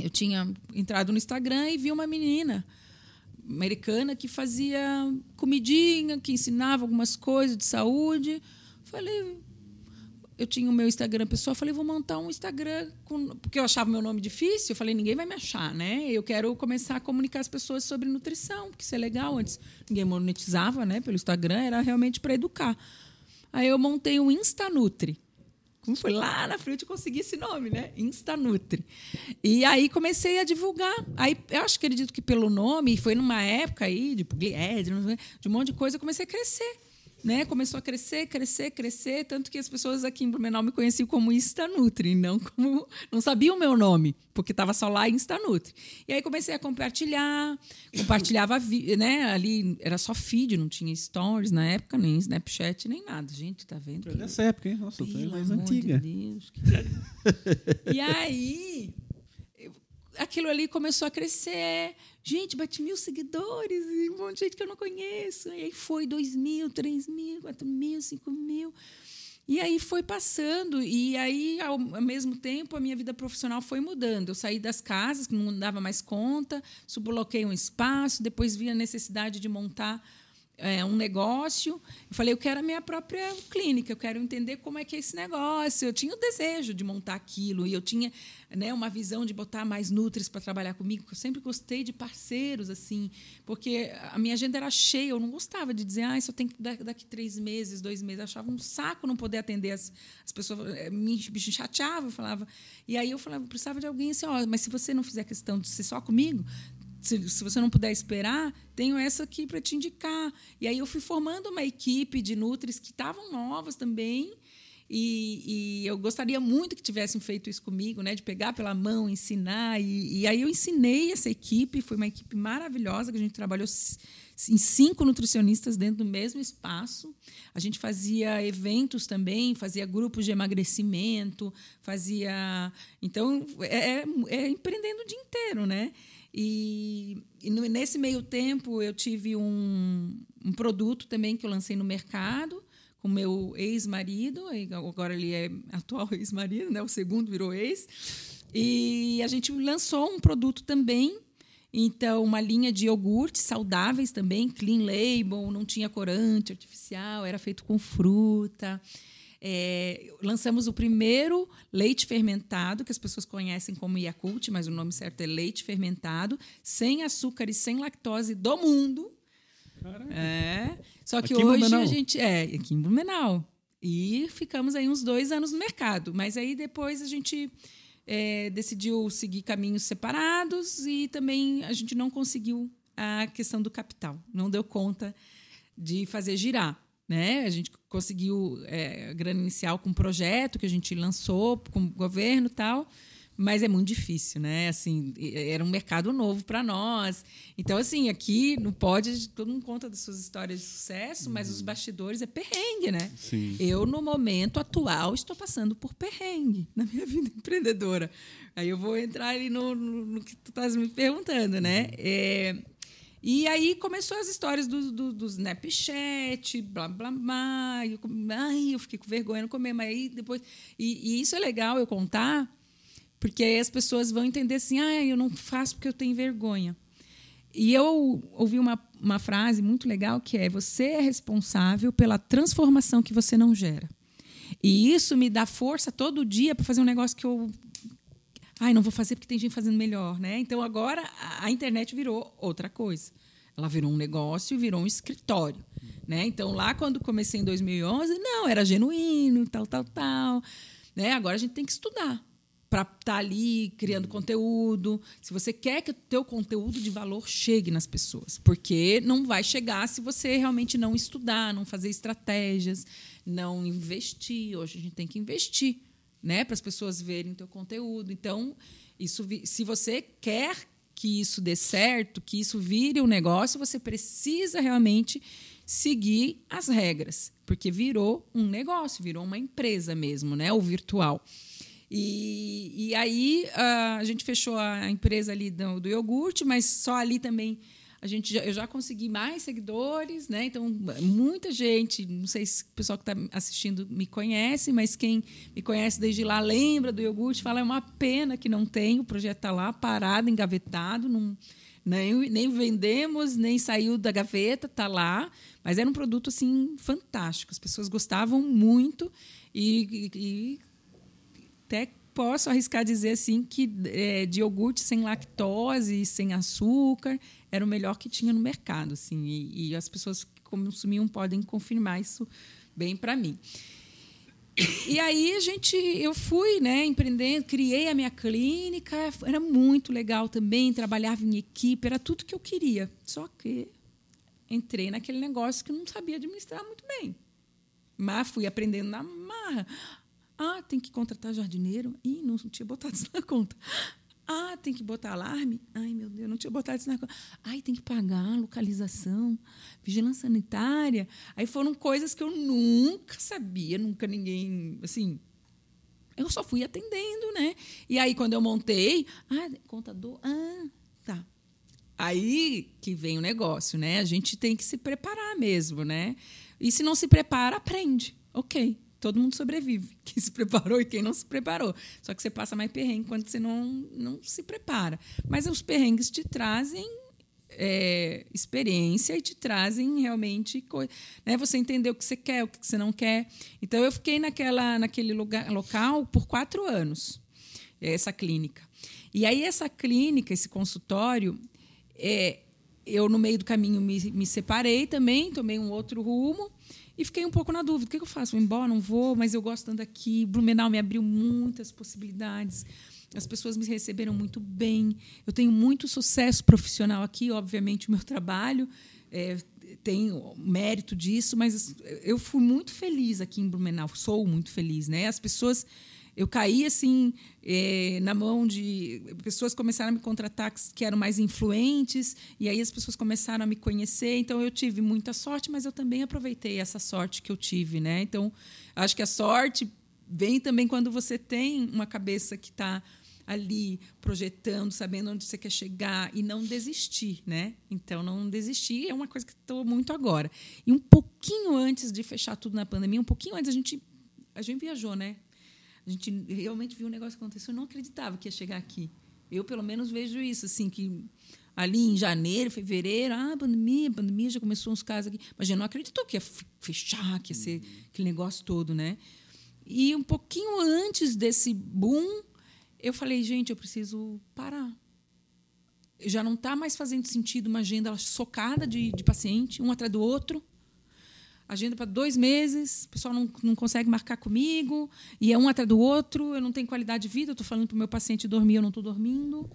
Eu tinha entrado no Instagram e vi uma menina americana que fazia comidinha, que ensinava algumas coisas de saúde. Falei, eu tinha o meu Instagram pessoal, falei, vou montar um Instagram com... porque eu achava meu nome difícil, eu falei, ninguém vai me achar, né? Eu quero começar a comunicar as pessoas sobre nutrição, porque isso é legal. Antes ninguém monetizava, né, pelo Instagram, era realmente para educar. Aí eu montei um Instanutri. Como foi lá na frente eu consegui esse nome, né? Instanutri. E aí comecei a divulgar. Aí eu acho que acredito que pelo nome, foi numa época aí de Pugliese, de um monte de coisa, eu comecei a crescer. Né? Começou a crescer, crescer, crescer, tanto que as pessoas aqui em Blumenau me conheciam como Instanutri, não como não sabiam o meu nome, porque estava só lá Instanutri. E aí comecei a compartilhar, compartilhava, né? Ali era só feed, não tinha stories na época, nem Snapchat, nem nada. Gente, tá vendo? que- Dessa época, hein? Nossa, é pelo mais antiga. De Deus, que- e aí, aquilo ali começou a crescer. Gente, bati mil seguidores, e um monte de gente que eu não conheço. E aí foi dois mil, três mil, quatro mil, cinco mil. E aí foi passando, e aí, ao, mesmo tempo, a minha vida profissional foi mudando. Eu saí das casas, que não dava mais conta, subloquei um espaço, depois vi a necessidade de montar é, um negócio. Eu falei, eu quero a minha própria clínica, eu quero entender como é que é esse negócio. Eu tinha o desejo de montar aquilo e eu tinha né, uma visão de botar mais nutris para trabalhar comigo, porque eu sempre gostei de parceiros, assim, porque a minha agenda era cheia, eu não gostava de dizer, ah, isso eu tenho que daqui três meses, dois meses. Eu achava um saco não poder atender as, as pessoas, eh, me chateava, eu falava. E aí eu falava, eu precisava de alguém assim, ó, mas se você não fizer questão de ser só comigo, se, se você não puder esperar, tenho essa aqui para te indicar. E aí eu fui formando uma equipe de Nutris que estavam novas também. E, e eu gostaria muito que tivessem feito isso comigo, né? De pegar pela mão, ensinar. E, e aí eu ensinei essa equipe, foi uma equipe maravilhosa, que a gente trabalhou em cinco nutricionistas dentro do mesmo espaço. A gente fazia eventos também, fazia grupos de emagrecimento, fazia. Então, é, é- é empreendendo o dia inteiro, né? E, e nesse meio tempo eu tive um, um produto também que eu lancei no mercado com meu ex-marido, agora ele é atual ex-marido, né? O segundo virou ex. E a gente lançou um produto também, então uma linha de iogurtes saudáveis também, clean label, não tinha corante artificial, era feito com fruta. É, lançamos o primeiro leite fermentado, que as pessoas conhecem como Yakult, mas o nome certo é leite fermentado, sem açúcar e sem lactose do mundo. É. Só que Aqui hoje a gente. É, aqui em Blumenau. E ficamos aí uns dois anos no mercado. Mas aí depois a gente é, decidiu seguir caminhos separados e também a gente não conseguiu a questão do capital. Não deu conta de fazer girar. Né? A gente conseguiu é, a grana inicial com um projeto que a gente lançou com o governo e tal, mas é muito difícil, né? Assim, era um mercado novo para nós. Então, assim, aqui no Pod, todo mundo conta das suas histórias de sucesso, mas os bastidores é perrengue, né? Sim. Eu, no momento atual, estou passando por perrengue na minha vida empreendedora. Aí eu vou entrar ali no, no, no que tu estás me perguntando, né? É, e aí começou as histórias do, do, do Snapchat, blá, blá, blá. Eu, ai, eu fiquei com vergonha, não comer, mas aí depois... E, e isso é legal eu contar, porque aí as pessoas vão entender assim, ah, eu não faço porque eu tenho vergonha. E eu ouvi uma, uma frase muito legal que é: você é responsável pela transformação que você não gera. E isso me dá força todo dia para fazer um negócio que eu. Ai, não vou fazer porque tem gente fazendo melhor, né? Então agora a internet virou outra coisa. Ela virou um negócio, virou um escritório, né? Então lá quando comecei em 2011, não, era genuíno, tal, tal, tal, né? Agora a gente tem que estudar. Para estar tá ali criando conteúdo, se você quer que o teu conteúdo de valor chegue nas pessoas, porque não vai chegar se você realmente não estudar, não fazer estratégias, não investir. Hoje a gente tem que investir, né, para as pessoas verem teu conteúdo. Então, isso se você quer que isso dê certo, que isso vire um negócio, você precisa realmente seguir as regras, porque virou um negócio, virou uma empresa mesmo, né, o virtual. E, e aí a gente fechou a empresa ali do, do iogurte, mas só ali também a gente já, eu já consegui mais seguidores, né? Então, muita gente, não sei se o pessoal que está assistindo me conhece, mas quem me conhece desde lá lembra do iogurte, fala é uma pena que não tem, o projeto está lá parado, engavetado, não, nem, nem vendemos, nem saiu da gaveta, está lá. Mas era um produto assim fantástico, as pessoas gostavam muito e, e, e até posso arriscar dizer assim que é, de iogurte sem lactose, sem açúcar, era o melhor que tinha no mercado, assim, e, e as pessoas que consumiam podem confirmar isso bem para mim. E aí a gente, eu fui, né, empreendendo, criei a minha clínica, era muito legal também, trabalhava em equipe, era tudo que eu queria. Só que entrei naquele negócio que não sabia administrar muito bem. Mas fui aprendendo na marra. Ah, tem que contratar jardineiro. Ih, não tinha botado isso na conta. Ah, tem que botar alarme. Ai, meu Deus, não tinha botado isso na conta. Ai, tem que pagar localização, vigilância sanitária. Aí foram coisas que eu nunca sabia, nunca ninguém, assim, eu só fui atendendo, né? E aí quando eu montei, ah, contador, ah, tá. Aí que vem o negócio, né? A gente tem que se preparar mesmo, né? E se não se prepara, aprende. OK todo mundo sobrevive. Quem se preparou e quem não se preparou. Só que você passa mais perrengue quando você não, não se prepara. Mas os perrengues te trazem é, experiência e te trazem realmente né, você entender o que você quer, o que você não quer. Então eu fiquei naquela, naquele lugar, local por quatro anos, essa clínica. E aí essa clínica, esse consultório, é, eu no meio do caminho me, me separei também, tomei um outro rumo. E fiquei um pouco na dúvida: o que eu faço? Vou embora? Não vou? Mas eu gosto tanto aqui. Blumenau me abriu muitas possibilidades. As pessoas me receberam muito bem. Eu tenho muito sucesso profissional aqui, obviamente, o meu trabalho é, tem mérito disso, mas eu fui muito feliz aqui em Blumenau. Sou muito feliz, né? As pessoas eu caí assim é, na mão de pessoas começaram a me contratar que eram mais influentes e aí as pessoas começaram a me conhecer então eu tive muita sorte mas eu também aproveitei essa sorte que eu tive né então acho que a sorte vem também quando você tem uma cabeça que está ali projetando, sabendo onde você quer chegar e não desistir, né? Então não desistir é uma coisa que estou muito agora. E um pouquinho antes de fechar tudo na pandemia, um pouquinho antes a gente a gente viajou, né? A gente realmente viu um negócio acontecer, eu não acreditava que ia chegar aqui. Eu, pelo menos, vejo isso, assim, que ali em janeiro, fevereiro, ah, pandemia, pandemia, já começou uns casos aqui. Mas já não acreditou que ia fechar, que ia ser uhum. aquele negócio todo, né? E um pouquinho antes desse boom, eu falei, gente, eu preciso parar. Já não está mais fazendo sentido uma agenda socada de, de paciente, um atrás do outro agenda para dois meses, o pessoal não, não consegue marcar comigo, e é um atrás do outro, eu não tenho qualidade de vida, eu estou falando para o meu paciente dormir, eu não estou dormindo.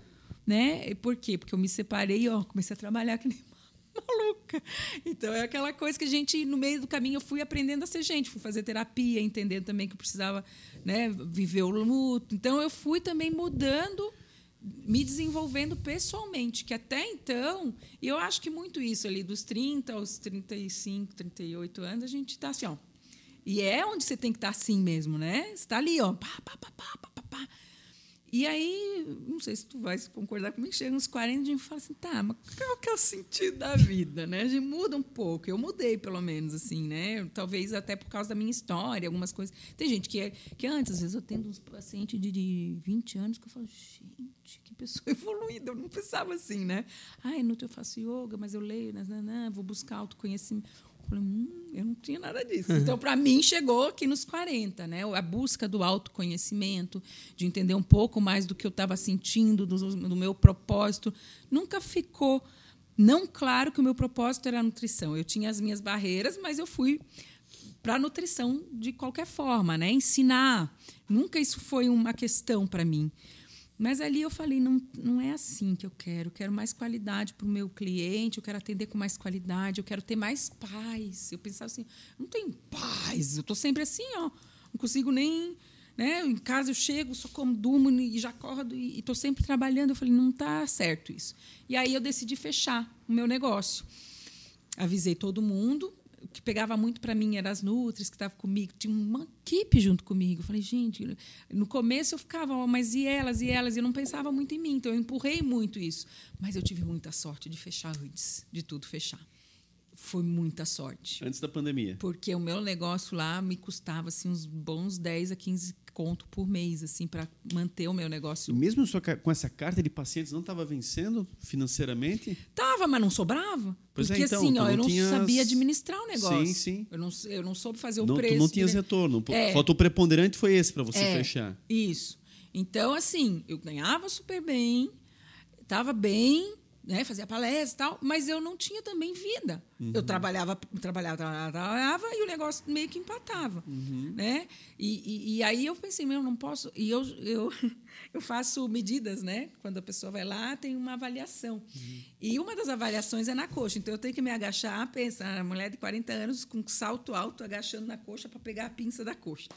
Né? E por quê? Porque eu me separei e comecei a trabalhar que nem maluca. Então é aquela coisa que a gente, no meio do caminho, eu fui aprendendo a ser gente, fui fazer terapia, entendendo também que eu precisava né, viver o luto. Então eu fui também mudando me desenvolvendo pessoalmente, que até então, e eu acho que muito isso ali, dos 30 aos 35, 38 anos, a gente está assim, ó. E é onde você tem que estar tá assim mesmo, né? Você está ali, ó. Pá, pá, pá, pá, pá, pá. E aí, não sei se tu vai concordar comigo, chega uns 40 a gente fala assim, tá, mas qual que é o sentido da vida, né? A gente muda um pouco. Eu mudei, pelo menos, assim, né? Talvez até por causa da minha história, algumas coisas. Tem gente que, é, que antes, às vezes, eu tenho uns pacientes de, de 20 anos que eu falo, gente, que pessoa evoluída, eu não pensava assim, né? Ai, no eu faço yoga, mas eu leio, né, vou buscar autoconhecimento. Falei, hum, eu não tinha nada disso. Uhum. Então, para mim, chegou aqui nos 40, né? A busca do autoconhecimento, de entender um pouco mais do que eu estava sentindo, do, do, meu propósito. Nunca ficou não claro que o meu propósito era a nutrição. Eu tinha as minhas barreiras, mas eu fui para nutrição de qualquer forma, né? Ensinar. Nunca isso foi uma questão para mim. Mas ali eu falei, não, não é assim que eu quero. Eu quero mais qualidade para o meu cliente, eu quero atender com mais qualidade, eu quero ter mais paz. Eu pensava assim, não tenho paz, eu estou sempre assim, ó. Não consigo nem. Né? Em casa eu chego, só como, durmo e já acordo e estou sempre trabalhando. Eu falei, não está certo isso. E aí eu decidi fechar o meu negócio. Avisei todo mundo, o que pegava muito para mim eram as Nutris que estavam comigo. Tinha uma equipe junto comigo. Eu falei, gente, no começo eu ficava, oh, mas e elas, e elas? E eu não pensava muito em mim. Então eu empurrei muito isso. Mas eu tive muita sorte de fechar antes de tudo fechar. Foi muita sorte. Antes da pandemia. Porque o meu negócio lá me custava assim, uns bons 10 a 15 conto por mês, assim, para manter o meu negócio. Mesmo com essa carta de pacientes, não estava vencendo financeiramente? Tava, mas não sobrava. Pois porque é, então, assim, ó, não eu não tinhas... sabia administrar o negócio. Sim, sim. Eu não, eu não soube fazer o não, preço. Tu não tinhas né? retorno. É. Falta o preponderante foi esse para você É, fechar. Isso. Então, assim, eu ganhava super bem, estava bem, né, fazia palestra e tal, mas eu não tinha também vida. Eu trabalhava, trabalhava, trabalhava, trabalhava e o negócio meio que empatava, né? E, e, e aí eu pensei, meu, não posso. E eu, eu, eu faço medidas, né? Quando a pessoa vai lá, tem uma avaliação. E uma das avaliações é na coxa. Então eu tenho que me agachar, pensa, a mulher de 40 anos com salto alto, agachando na coxa para pegar a pinça da coxa.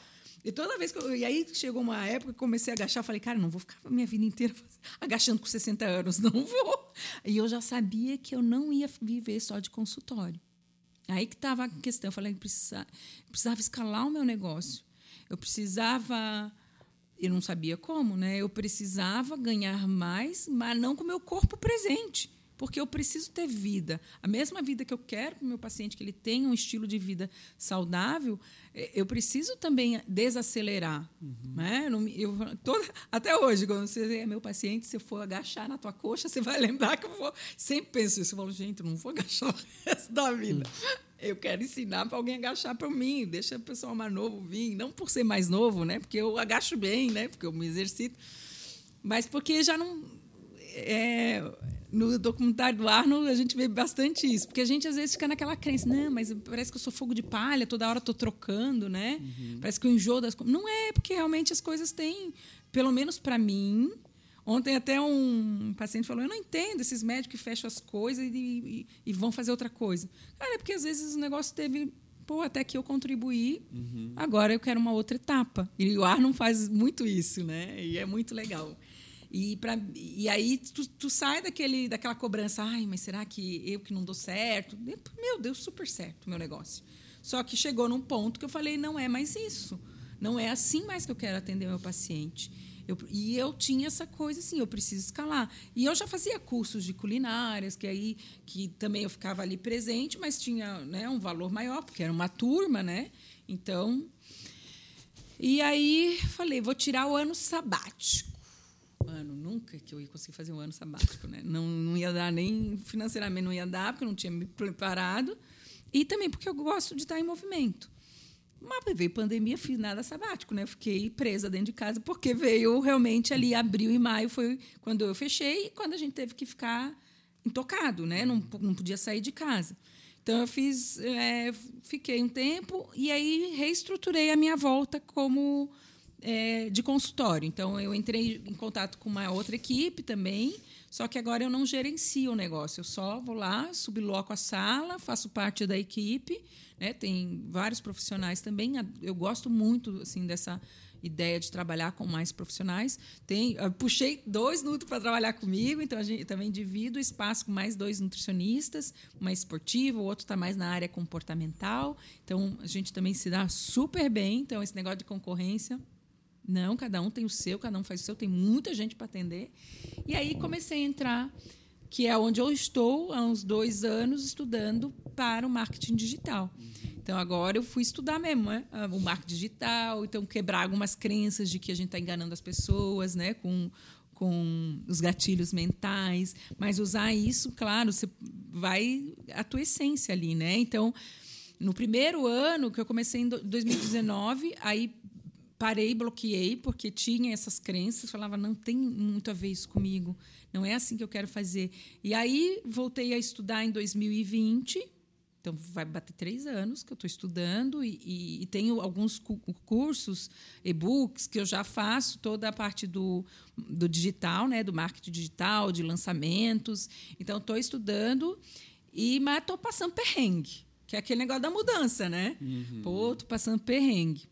E toda vez que eu, E aí chegou uma época que comecei a agachar, falei, cara, não vou ficar minha vida inteira agachando com 60 anos, não vou. E eu já sabia que eu não ia viver só de consultório. Aí que estava a questão. Eu falei, precisava, precisava escalar o meu negócio. Eu precisava. Eu não sabia como, né? Eu precisava ganhar mais, mas não com o meu corpo presente porque eu preciso ter vida. A mesma vida que eu quero para o meu paciente, que ele tenha um estilo de vida saudável, eh, eu preciso também desacelerar. Uhum. Né? Eu, toda, até hoje, quando você é meu paciente, se eu for agachar na tua coxa, você vai lembrar que eu vou. Sempre penso isso. Eu falo, gente, eu não vou agachar o resto da vida. Uhum. Eu quero ensinar para alguém agachar para mim, deixa o pessoal mais novo vir. Não por ser mais novo, né? porque eu agacho bem, né? porque eu me exercito, mas porque já não. É, no documentário do Arnold, a gente vê bastante isso. Porque a gente, às vezes, fica naquela crença, não, mas parece que eu sou fogo de palha, toda hora estou trocando, né? Uhum. Parece que eu enjoo das coisas. Não é, porque realmente as coisas têm, pelo menos para mim. Ontem até um paciente falou, eu não entendo esses médicos que fecham as coisas e, e, e vão fazer outra coisa. Cara, é porque às vezes o negócio teve pô, até que eu contribuí, uhum. agora eu quero uma outra etapa. E o Arnold faz muito isso, né? E é muito legal. E, pra, e aí tu, tu, sai daquele, daquela cobrança, ai, mas será que eu que não dou certo? Meu, deu super certo o meu negócio. Só que chegou num ponto que eu falei, não é mais isso. Não é assim mais que eu quero atender meu paciente. Eu, e eu tinha essa coisa assim, eu preciso escalar. E eu já fazia cursos de culinárias, que aí que também eu ficava ali presente, mas tinha né, um valor maior, porque era uma turma, né? Então. E aí falei, vou tirar o ano sabático ano, nunca que eu ia conseguir fazer um ano sabático, né? Não, não ia dar nem financeiramente, não ia dar, porque eu não tinha me preparado. E também porque eu gosto de estar em movimento. Mas veio pandemia, fiz nada sabático, né? Fiquei presa dentro de casa, porque veio realmente ali, abril e maio foi quando eu fechei e quando a gente teve que ficar intocado, né? Não, não podia sair de casa. Então eu fiz, é, fiquei um tempo e aí reestruturei a minha volta como é, de consultório. Então, eu entrei em contato com uma outra equipe também, só que agora eu não gerencio o negócio. Eu só vou lá, subloco a sala, faço parte da equipe. Né? Tem vários profissionais também. Eu gosto muito assim dessa ideia de trabalhar com mais profissionais. Tem, puxei dois nutri para trabalhar comigo, então a gente também divido o espaço com mais dois nutricionistas, uma esportiva, o outro está mais na área comportamental. Então a gente também se dá super bem. Então esse negócio de concorrência não, cada um tem o seu, cada um faz o seu, tem muita gente para atender. E aí comecei a entrar, que é onde eu estou há uns dois anos estudando para o marketing digital. Então agora eu fui estudar mesmo né? o marketing digital, então quebrar algumas crenças de que a gente está enganando as pessoas, né? Com com os gatilhos mentais, mas usar isso, claro, você vai a tua essência ali, né? Então, no primeiro ano que eu comecei em 2019, aí parei, bloqueei, porque tinha essas crenças, falava, não tem muito a ver isso comigo, não é assim que eu quero fazer. E aí voltei a estudar em 2020, Então, vai bater três anos que eu estou estudando e, e, e, tenho alguns cursos, e-books, que eu já faço toda a parte do, do digital, né, do marketing digital, de lançamentos. Então, estou estudando, e mas estou passando perrengue, que é aquele negócio da mudança, né? Uhum. Pô, estou passando perrengue.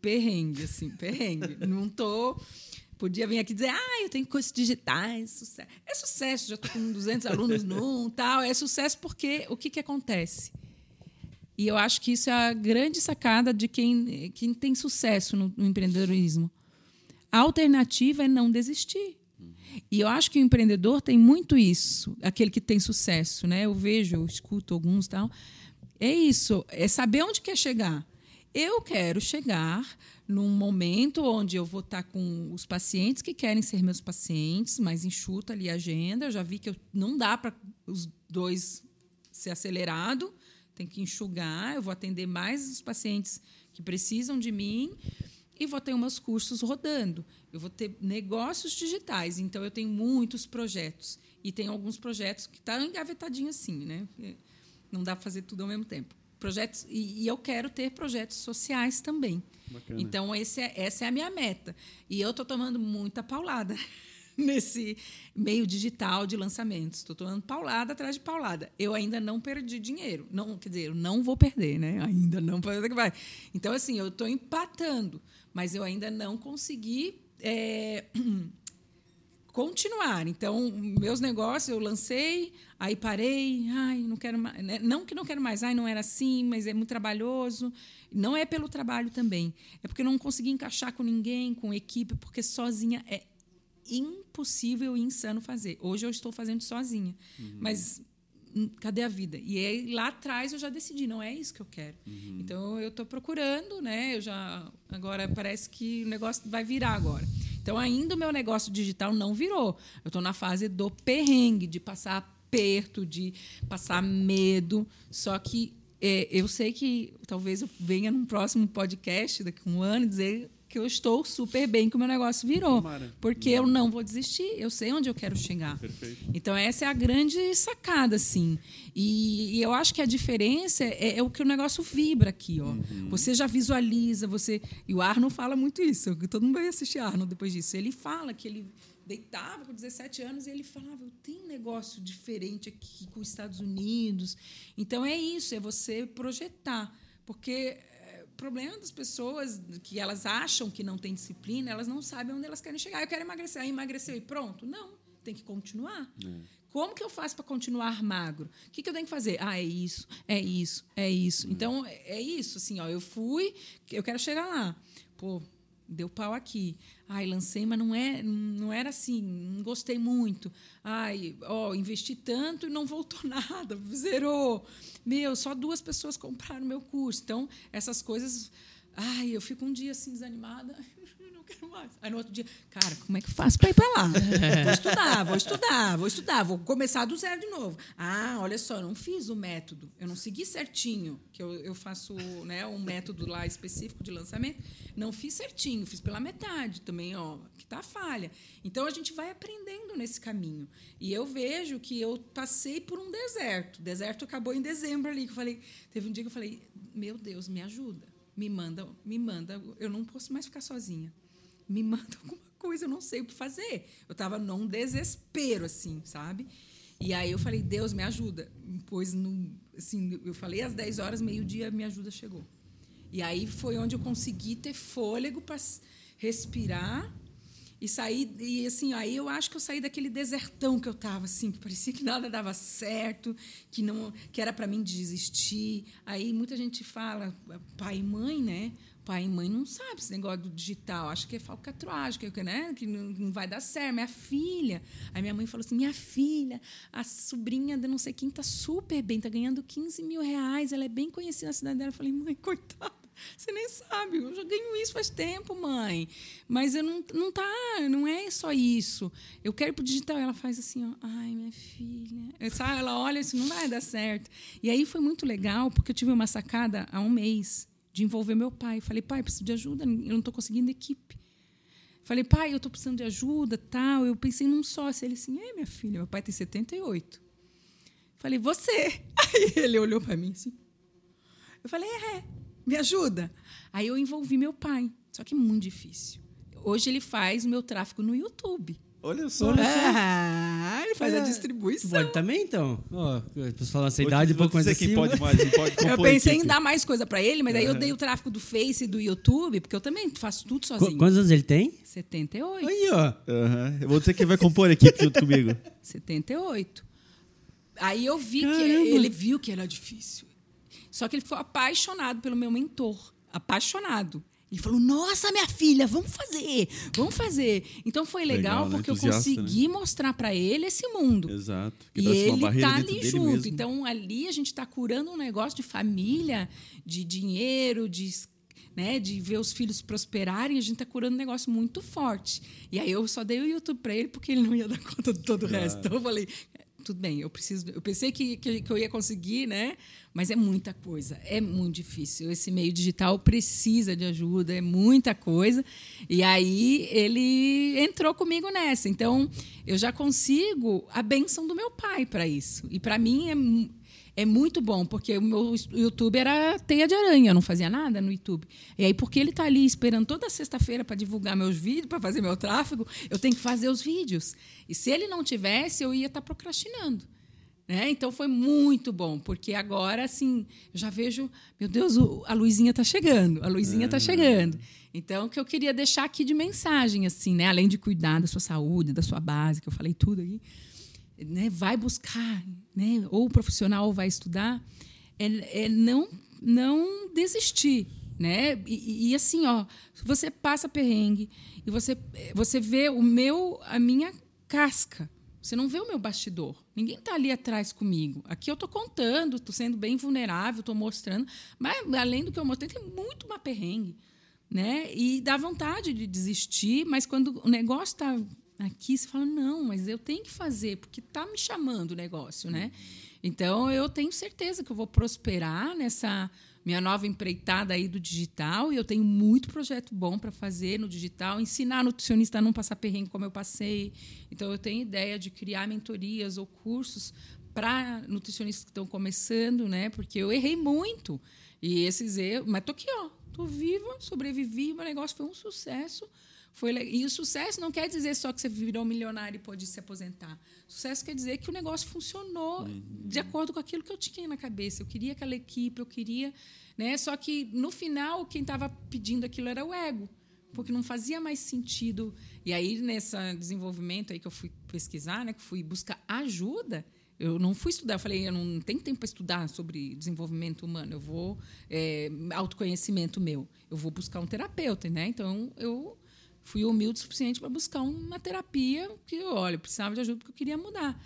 Perrengue, assim, perrengue. Não estou... Podia vir aqui dizer, ah, eu tenho cursos digitais, sucesso. É sucesso, já estou com 200 alunos num, tal. É sucesso porque o que, que acontece? E eu acho que isso é a grande sacada de quem, quem tem sucesso no, no empreendedorismo. A alternativa é não desistir. E eu acho que o empreendedor tem muito isso, aquele que tem sucesso, né? Eu vejo, eu escuto alguns tal. É isso, é saber onde quer chegar. Eu quero chegar num momento onde eu vou estar com os pacientes que querem ser meus pacientes, mas enxuta ali a agenda. Eu já vi que eu, não dá para os dois ser acelerado, tem que enxugar. Eu vou atender mais os pacientes que precisam de mim e vou ter meus cursos rodando. Eu vou ter negócios digitais, então eu tenho muitos projetos e tem alguns projetos que estão tá engavetadinhos assim, né? Não dá para fazer tudo ao mesmo tempo projetos e, e, eu quero ter projetos sociais também. Bacana. Então esse é, essa é a minha meta e eu estou tomando muita paulada nesse meio digital de lançamentos. Estou tomando paulada atrás de paulada. Eu ainda não perdi dinheiro, não quer dizer, eu não vou perder, né? Ainda não que vai. Então assim, eu estou empatando, mas eu ainda não consegui é, continuar. Então, meus negócios eu lancei, aí parei, ai, não quero mais. Né? Não que não quero mais, ai, não era assim, mas é muito trabalhoso. Não é pelo trabalho também. É porque não consegui encaixar com ninguém, com equipe, porque sozinha é impossível e insano fazer. Hoje eu estou fazendo sozinha. Uhum. Mas hum, cadê a vida? E aí, lá atrás eu já decidi, não é isso que eu quero. Uhum. Então eu estou procurando, né? Eu já agora parece que o negócio vai virar agora. Então, ainda o meu negócio digital não virou. Eu estou na fase do perrengue, de passar aperto, de passar medo. Só que é, eu sei que talvez eu venha num próximo podcast, daqui a um ano, dizer que eu estou super bem que o meu negócio virou. Tomara. Porque eu não vou desistir, eu sei onde eu quero chegar. Perfeito. Então, essa é a grande sacada, assim. E, e eu acho que a diferença é, é, o que o negócio vibra aqui. Ó. Uhum. Você já visualiza, você. E o Arno fala muito isso, todo mundo vai assistir Arno depois disso. Ele fala que ele deitava com 17 anos e ele falava: Eu tenho um negócio diferente aqui com os Estados Unidos. Então, é isso, é você projetar. Porque problema das pessoas que elas acham que não tem disciplina, elas não sabem onde elas querem chegar. Eu quero emagrecer, aí emagreceu e pronto. Não, tem que continuar. É. Como que eu faço para continuar magro? O que, que eu tenho que fazer? Ah, é isso, é isso, é isso. É. Então, é isso, assim, ó, eu fui, eu quero chegar lá. Pô, deu pau aqui. Ai, lancei, mas não é, não era assim, não gostei muito. Ai, ó, investi tanto e não voltou nada, zerou. Meu, só duas pessoas compraram meu curso. Então, essas coisas, ai, eu fico um dia assim desanimada quero mais. Aí no outro dia, cara, como é que eu faço para ir para lá? vou estudar, vou estudar, vou estudar, vou começar do zero de novo. Ah, olha só, não fiz o método, eu não segui certinho, que eu, eu faço né, um método lá específico de lançamento, não fiz certinho, fiz pela metade também, ó, que tá a falha. Então a gente vai aprendendo nesse caminho. E eu vejo que eu passei por um deserto. O deserto acabou em dezembro ali, que eu falei, teve um dia que eu falei, meu Deus, me ajuda me manda, me manda, eu não posso mais ficar sozinha me manda alguma coisa, eu não sei o que fazer. Eu estava num desespero, assim, sabe? E aí eu falei, Deus, me ajuda. Pois, no, assim, eu falei às 10 horas, meio-dia, minha ajuda chegou. E aí foi onde eu consegui ter fôlego para respirar e sair. E assim, aí eu acho que eu saí daquele desertão que eu estava, assim, que parecia que nada dava certo, que não que era para mim desistir. Aí muita gente fala, pai e mãe, né? Pai e mãe não sabem esse negócio do digital. Acho que é falcatragem, que, né? que não vai dar certo. Minha filha. Aí minha mãe falou assim: minha filha, a sobrinha de não sei quem está super bem, está ganhando 15 mil reais, ela é bem conhecida na cidade dela. Eu falei, mãe, coitada. Você nem sabe, eu já ganho isso faz tempo, mãe. Mas eu não, não tá, não é só isso. Eu quero ir pro digital. Ela faz assim, ó, ai, minha filha. Sabe? Ela olha, isso não vai dar certo. E aí foi muito legal, porque eu tive uma sacada há um mês de envolver meu pai. Falei, pai, preciso de ajuda, eu não estou conseguindo equipe. Falei, pai, eu estou precisando de ajuda, tal. Eu pensei num sócio. Ele assim, é, minha filha, meu pai tem 78. Falei, você. Aí ele olhou para mim assim. Eu falei, é, me ajuda. Aí eu envolvi meu pai. Só que muito difícil. Hoje ele faz o meu tráfego no YouTube. Olha só. Olha só. Ah, ele faz a É. Tu distribuição. pode também, então? Ó, tô falando essa Vou idade, um pouco mais acima. pode mais, pode Eu pensei em dar mais coisa para ele, mas aí eu É. dei o tráfego do Face e do YouTube, porque eu também faço tudo Qu- sozinho. Quantos anos ele tem? 78. Aí, ó. Aham. Eu vou dizer quem vai compor a equipe junto comigo. 78. Aí eu vi que Caramba. ele viu que era difícil. Só que ele ficou apaixonado pelo meu mentor. Apaixonado. Ele falou: Nossa, minha filha, vamos fazer, vamos fazer. Então foi legal, Legal, né? porque eu Entusiasta, consegui mostrar para ele esse mundo. Exato. E Quebrasse uma ele tá ali junto. mesmo. Então, ali a gente está curando um negócio de família, de dinheiro, de, né, de ver os filhos prosperarem. A gente está curando um negócio muito forte. E aí eu só dei o YouTube para ele porque ele não ia dar conta de todo o resto. Então eu falei. Tudo bem, eu preciso. Eu pensei que, que, que eu ia conseguir, né? Mas é muita coisa, é muito difícil. Esse meio digital precisa de ajuda, é muita coisa. E aí ele entrou comigo nessa. Então eu já consigo a benção do meu pai para isso. E para mim é, é muito bom, porque o meu YouTube era teia de aranha, eu não fazia nada no YouTube. E aí, porque ele está ali esperando toda sexta-feira para divulgar meus vídeos, para fazer meu tráfego, eu tenho que fazer os vídeos. E se ele não tivesse, eu ia estar procrastinando. Né? Então foi muito bom, porque agora assim, eu já vejo, meu Deus, a luzinha está chegando, a luzinha está chegando. Então, o que eu queria deixar aqui de mensagem, assim, né? Além de cuidar da sua saúde, da sua base, que eu falei tudo aí, né? vai buscar, né? ou o profissional vai estudar, é, é não, não desistir. Né? E, e- assim, ó, você passa perrengue e você, você vê o meu, a minha casca, você não vê o meu bastidor. Ninguém está ali atrás comigo. Aqui eu estou contando, estou sendo bem vulnerável, estou mostrando. Mas, além do que eu mostrei, tem muito mais perrengue. Né? E dá vontade de desistir, mas quando o negócio está aqui, você fala, não, mas eu tenho que fazer, porque está me chamando o negócio. Né? Então, eu tenho certeza que eu vou prosperar nessa minha nova empreitada aí do digital e eu tenho muito projeto bom para fazer no digital, ensinar nutricionista a não passar perrengue como eu passei. Então eu tenho ideia de criar mentorias ou cursos para nutricionistas que estão começando, né? Porque eu errei muito. E esses erros, mas tô aqui, ó, tô viva, sobrevivi, meu negócio foi um sucesso. Foi e o sucesso não quer dizer só que você virou milionário e pode se aposentar. Sucesso quer dizer que o negócio funcionou de acordo com aquilo que eu tinha na cabeça. Eu queria aquela equipe, eu queria, né? Só que no final quem estava pedindo aquilo era o ego, porque não fazia mais sentido. E aí nesse desenvolvimento aí que eu fui pesquisar, né, que fui buscar ajuda, eu não fui estudar, eu falei, eu não tenho tempo para estudar sobre desenvolvimento humano, eu vou é, autoconhecimento meu, eu vou buscar um terapeuta, né? Então eu fui humilde o suficiente para buscar uma terapia que, olha, eu precisava de ajuda porque eu queria mudar.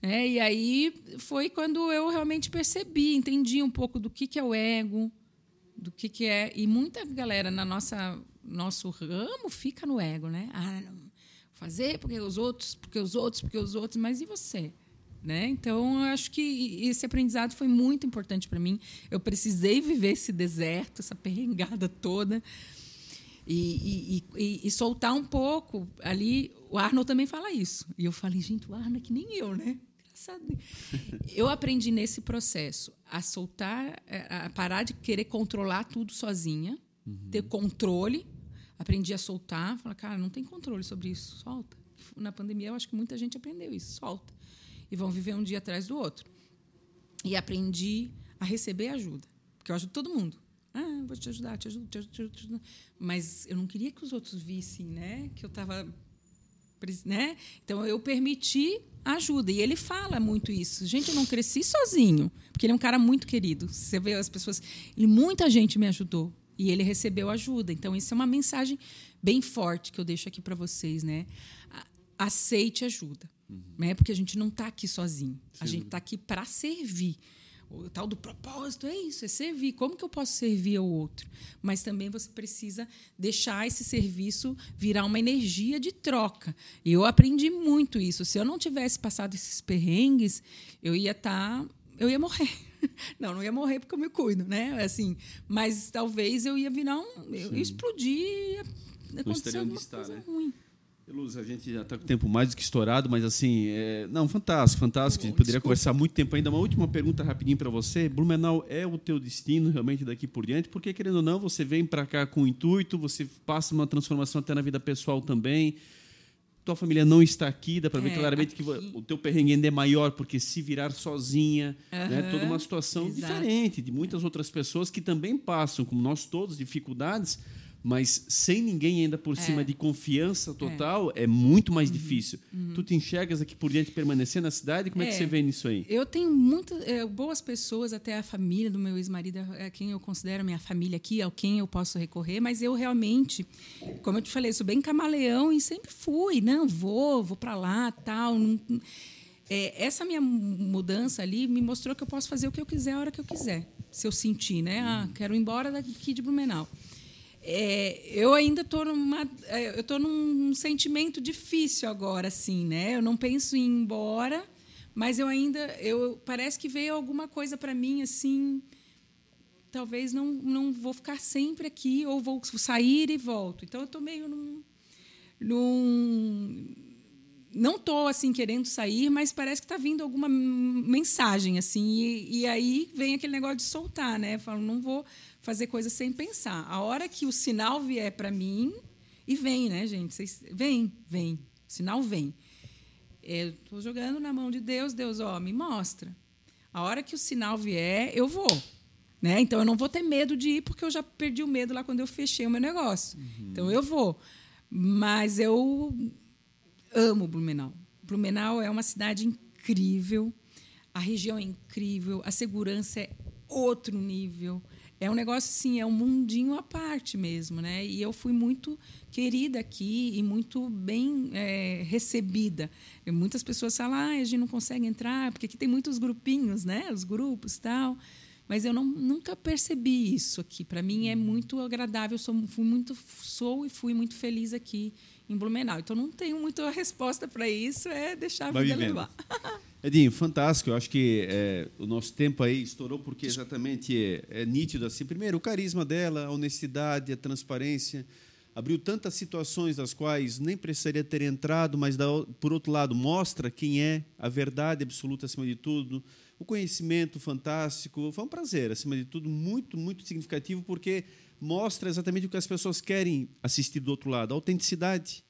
né? e aí foi quando eu realmente percebi, entendi um pouco do que, que é o ego, do que, que é. E muita galera na nossa nosso ramo fica no ego, né? Ah, não, fazer porque os outros, porque os outros, porque os outros, mas e você? Né? Então, eu acho que esse aprendizado foi muito importante para mim. Eu precisei viver esse deserto, essa perrengada toda, e, e- e- soltar um pouco ali. O Arnold também fala isso. E eu falei, gente, o Arnold é que nem eu, né? Engraçado. Eu aprendi nesse processo a soltar, eh, a parar de querer controlar tudo sozinha, ter controle. Aprendi a soltar, falar, cara, não tem controle sobre isso, solta. Na pandemia, eu acho que muita gente aprendeu isso, solta. E vão viver um dia atrás do outro. E aprendi a receber ajuda, porque eu ajudo todo mundo. Ah, vou te ajudar, te ajudo, te ajudo, te ajudo. Mas eu não queria que os outros vissem, né? Que eu estava né? Então eu permiti ajuda e ele fala muito isso. Gente, eu não cresci sozinho, porque ele é um cara muito querido. Você vê as pessoas, ele muita gente me ajudou e ele recebeu ajuda. Então isso é uma mensagem bem forte que eu deixo aqui para vocês, né? Aceite ajuda, né? Porque a gente não está aqui sozinho. A gente está aqui para servir. O tal do propósito é isso, é servir. Como que eu posso servir ao outro? Mas também você precisa deixar esse serviço virar uma energia de troca. E eu aprendi muito isso. Se eu não tivesse passado esses perrengues, eu ia estar, eu ia morrer. Não, não ia morrer porque eu me cuido, né? Assim, mas talvez eu ia virar um, eu ia explodir, ia acontecer alguma está, coisa né? ruim. Luz, a gente já está com o tempo mais do que estourado, mas assim, é... não, fantástico, fantástico. a gente poderia conversar muito tempo ainda. Uma última pergunta rapidinho para você. Blumenau é o teu destino realmente daqui por diante? Porque, querendo ou não, você vem para cá com o intuito, você passa uma transformação até na vida pessoal também. Tua família não está aqui, dá para ver é, claramente aqui. que o teu perrengue ainda é maior, porque se virar sozinha, uhum, né, toda uma situação exato. diferente de muitas outras pessoas que também passam, como nós todos, dificuldades mas sem ninguém ainda por é. cima de confiança total, é, é muito mais uhum. difícil. Uhum. Tu te enxergas aqui por diante permanecer na cidade? Como é, é que você vê nisso aí? Eu tenho muitas é, boas pessoas, até a família do meu ex-marido é quem eu considero minha família aqui, ao quem eu posso recorrer, mas eu realmente, como eu te falei, sou bem camaleão e sempre fui, não, vou, vou para lá, tal, não, é, essa minha mudança ali me mostrou que eu posso fazer o que eu quiser a hora que eu quiser, se eu sentir, né? Ah, quero ir embora daqui de Blumenau. É, eu ainda estou numa, é, eu estou num sentimento difícil agora, assim, né? Eu não penso em ir embora, mas eu ainda, eu parece que veio alguma coisa para mim assim. Talvez não, não vou ficar sempre aqui ou vou sair e volto. Então eu estou meio num, num não estou assim querendo sair, mas parece que está vindo alguma mensagem assim e, e, aí vem aquele negócio de soltar, né? Falo, não vou fazer coisas sem pensar. A hora que o sinal vier para mim e vem, né, gente? Vocês, vem, vem, o sinal vem. Estou jogando na mão de Deus, Deus, ó, me mostra. A hora que o sinal vier, eu vou. Né? Então eu não vou ter medo de ir porque eu já perdi o medo lá quando eu fechei o meu negócio. Uhum. Então eu vou. Mas eu amo Blumenau. Blumenau é uma cidade incrível, a região é incrível, a segurança é outro nível. É um negócio assim, é um mundinho à parte mesmo, né? E eu fui muito querida aqui e muito bem é, recebida. E muitas pessoas falam, ah, a gente não consegue entrar porque aqui tem muitos grupinhos, né? Os grupos tal. Mas eu não, nunca percebi isso aqui. Para mim é muito agradável. Sou, fui muito, sou e fui muito feliz aqui em Blumenau. Então não tenho muita resposta para isso, é deixar a Vai vida levar. Edinho, fantástico. Eu acho que é, o nosso tempo aí estourou porque exatamente é, é, nítido assim. Primeiro, o carisma dela, a honestidade, a transparência. Abriu tantas situações das quais nem precisaria ter entrado, mas, da, por outro lado, mostra quem é, a verdade absoluta acima de tudo, o conhecimento fantástico. Foi um prazer, acima de tudo, muito, muito significativo, porque mostra exatamente o que as pessoas querem assistir do outro lado. A autenticidade,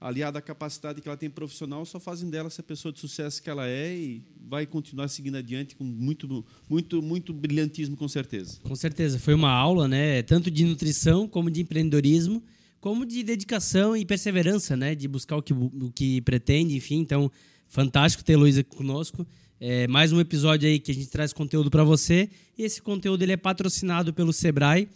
aliada à capacidade que ela tem profissional, só fazem dela essa pessoa de sucesso que ela é e vai continuar seguindo adiante com muito, muito, muito brilhantismo, com certeza. Com certeza. Foi uma aula, né? Tanto de nutrição como de empreendedorismo, como de dedicação e perseverança, né? De buscar o que, o que pretende, enfim. Então, fantástico ter a Luísa conosco. É mais um episódio aí que a gente traz conteúdo para você. E esse conteúdo ele é patrocinado pelo Sebrae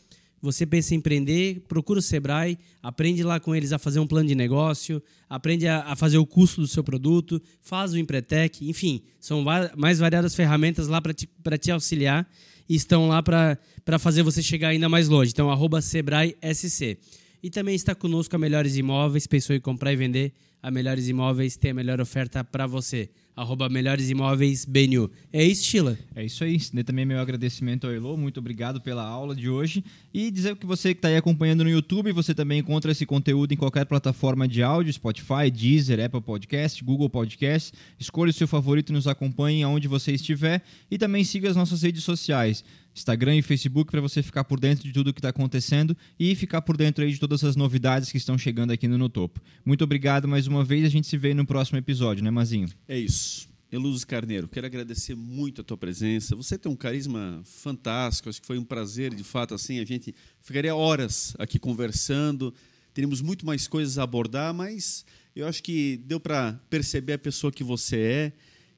você pensa em empreender, procura o Sebrae, aprende lá com eles a fazer um plano de negócio, aprende a, a fazer o custo do seu produto, faz o Empretec, enfim, são mais variadas ferramentas lá para te, te auxiliar e estão lá para fazer você chegar ainda mais longe. Então, arroba Sebrae SC. E também está conosco a Melhores Imóveis, pensou em comprar e vender, a Melhores Imóveis tem a melhor oferta para você arroba Melhores Imóveis BNU. É isso, Sheila? É isso aí. Também meu agradecimento ao Elo. Muito obrigado pela aula de hoje. E dizer que você que está aí acompanhando no YouTube, você também encontra esse conteúdo em qualquer plataforma de áudio, Spotify, Deezer, Apple Podcast, Google Podcast. Escolha o seu favorito e nos acompanhe aonde você estiver. E também siga as nossas redes sociais. Instagram e Facebook para você ficar por dentro de tudo que está acontecendo e ficar por dentro aí de todas as novidades que estão chegando aqui no No Topo. Muito obrigado mais uma vez. A gente se vê no próximo episódio, né, Mazinho? É isso. Eluz Carneiro, quero agradecer muito a tua presença. Você tem um carisma fantástico. Acho que foi um prazer, de fato, assim, a gente ficaria horas aqui conversando. Teríamos muito mais coisas a abordar, mas eu acho que deu para perceber a pessoa que você é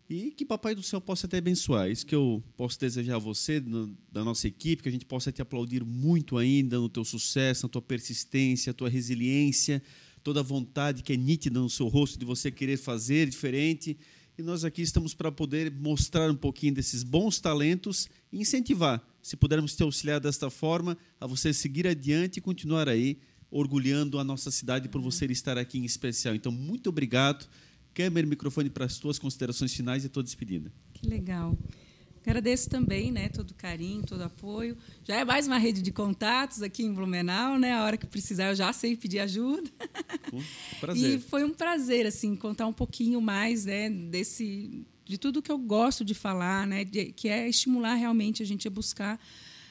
e que Papai do Céu possa te abençoar. Isso que eu posso desejar a você, no, da nossa equipe, que a gente possa te aplaudir muito ainda no teu sucesso, na tua persistência, na tua resiliência, toda a vontade que é nítida no seu rosto de você querer fazer diferente. E nós aqui estamos para poder mostrar um pouquinho desses bons talentos e incentivar, se pudermos te auxiliar desta forma, a você seguir adiante e continuar aí orgulhando a nossa cidade por você estar aqui em especial. Então, muito obrigado câmera e microfone para as tuas considerações finais e a tua despedida. Que legal. Agradeço também, né, todo o carinho, todo o apoio. Já é mais uma rede de contatos aqui em Blumenau, né? A hora que precisar eu já sei pedir ajuda. Um prazer. E foi um prazer assim contar um pouquinho mais, né, desse de tudo que eu gosto de falar, né, de, que é estimular realmente a gente a buscar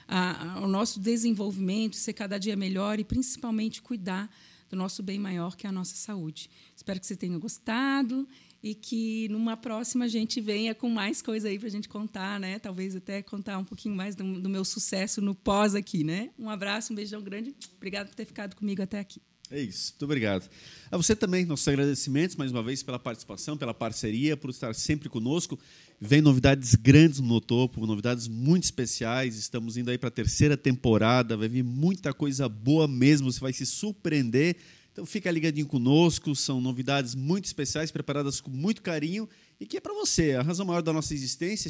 a, a, o nosso desenvolvimento, ser cada dia melhor e principalmente cuidar do nosso bem maior, que é a nossa saúde. Espero que você tenha gostado e que numa próxima a gente venha com mais coisa aí para a gente contar, né? Talvez até contar um pouquinho mais do, do, meu sucesso no pós aqui, né? Um abraço, um beijão grande. Obrigado por ter ficado comigo até aqui. É isso, muito obrigado. A você também, nossos agradecimentos mais uma vez pela participação, pela parceria, por estar sempre conosco. Vem novidades grandes no Topo, novidades muito especiais. Estamos indo aí para a terceira temporada, vai vir muita coisa boa mesmo, você vai se surpreender. Então fica ligadinho conosco, são novidades muito especiais, preparadas com muito carinho. E que é para você, a razão maior da nossa existência,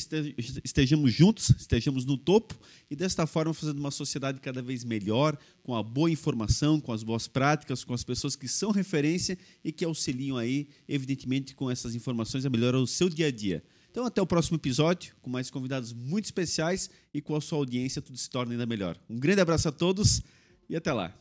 estejamos juntos, estejamos no topo. E desta forma fazendo uma sociedade cada vez melhor, com a boa informação, com as boas práticas, com as pessoas que são referência e que auxiliam aí, evidentemente, com essas informações a melhorar o seu dia a dia. Então, até o próximo episódio, com mais convidados muito especiais e com a sua audiência, tudo se torna ainda melhor. Um grande abraço a todos e até lá.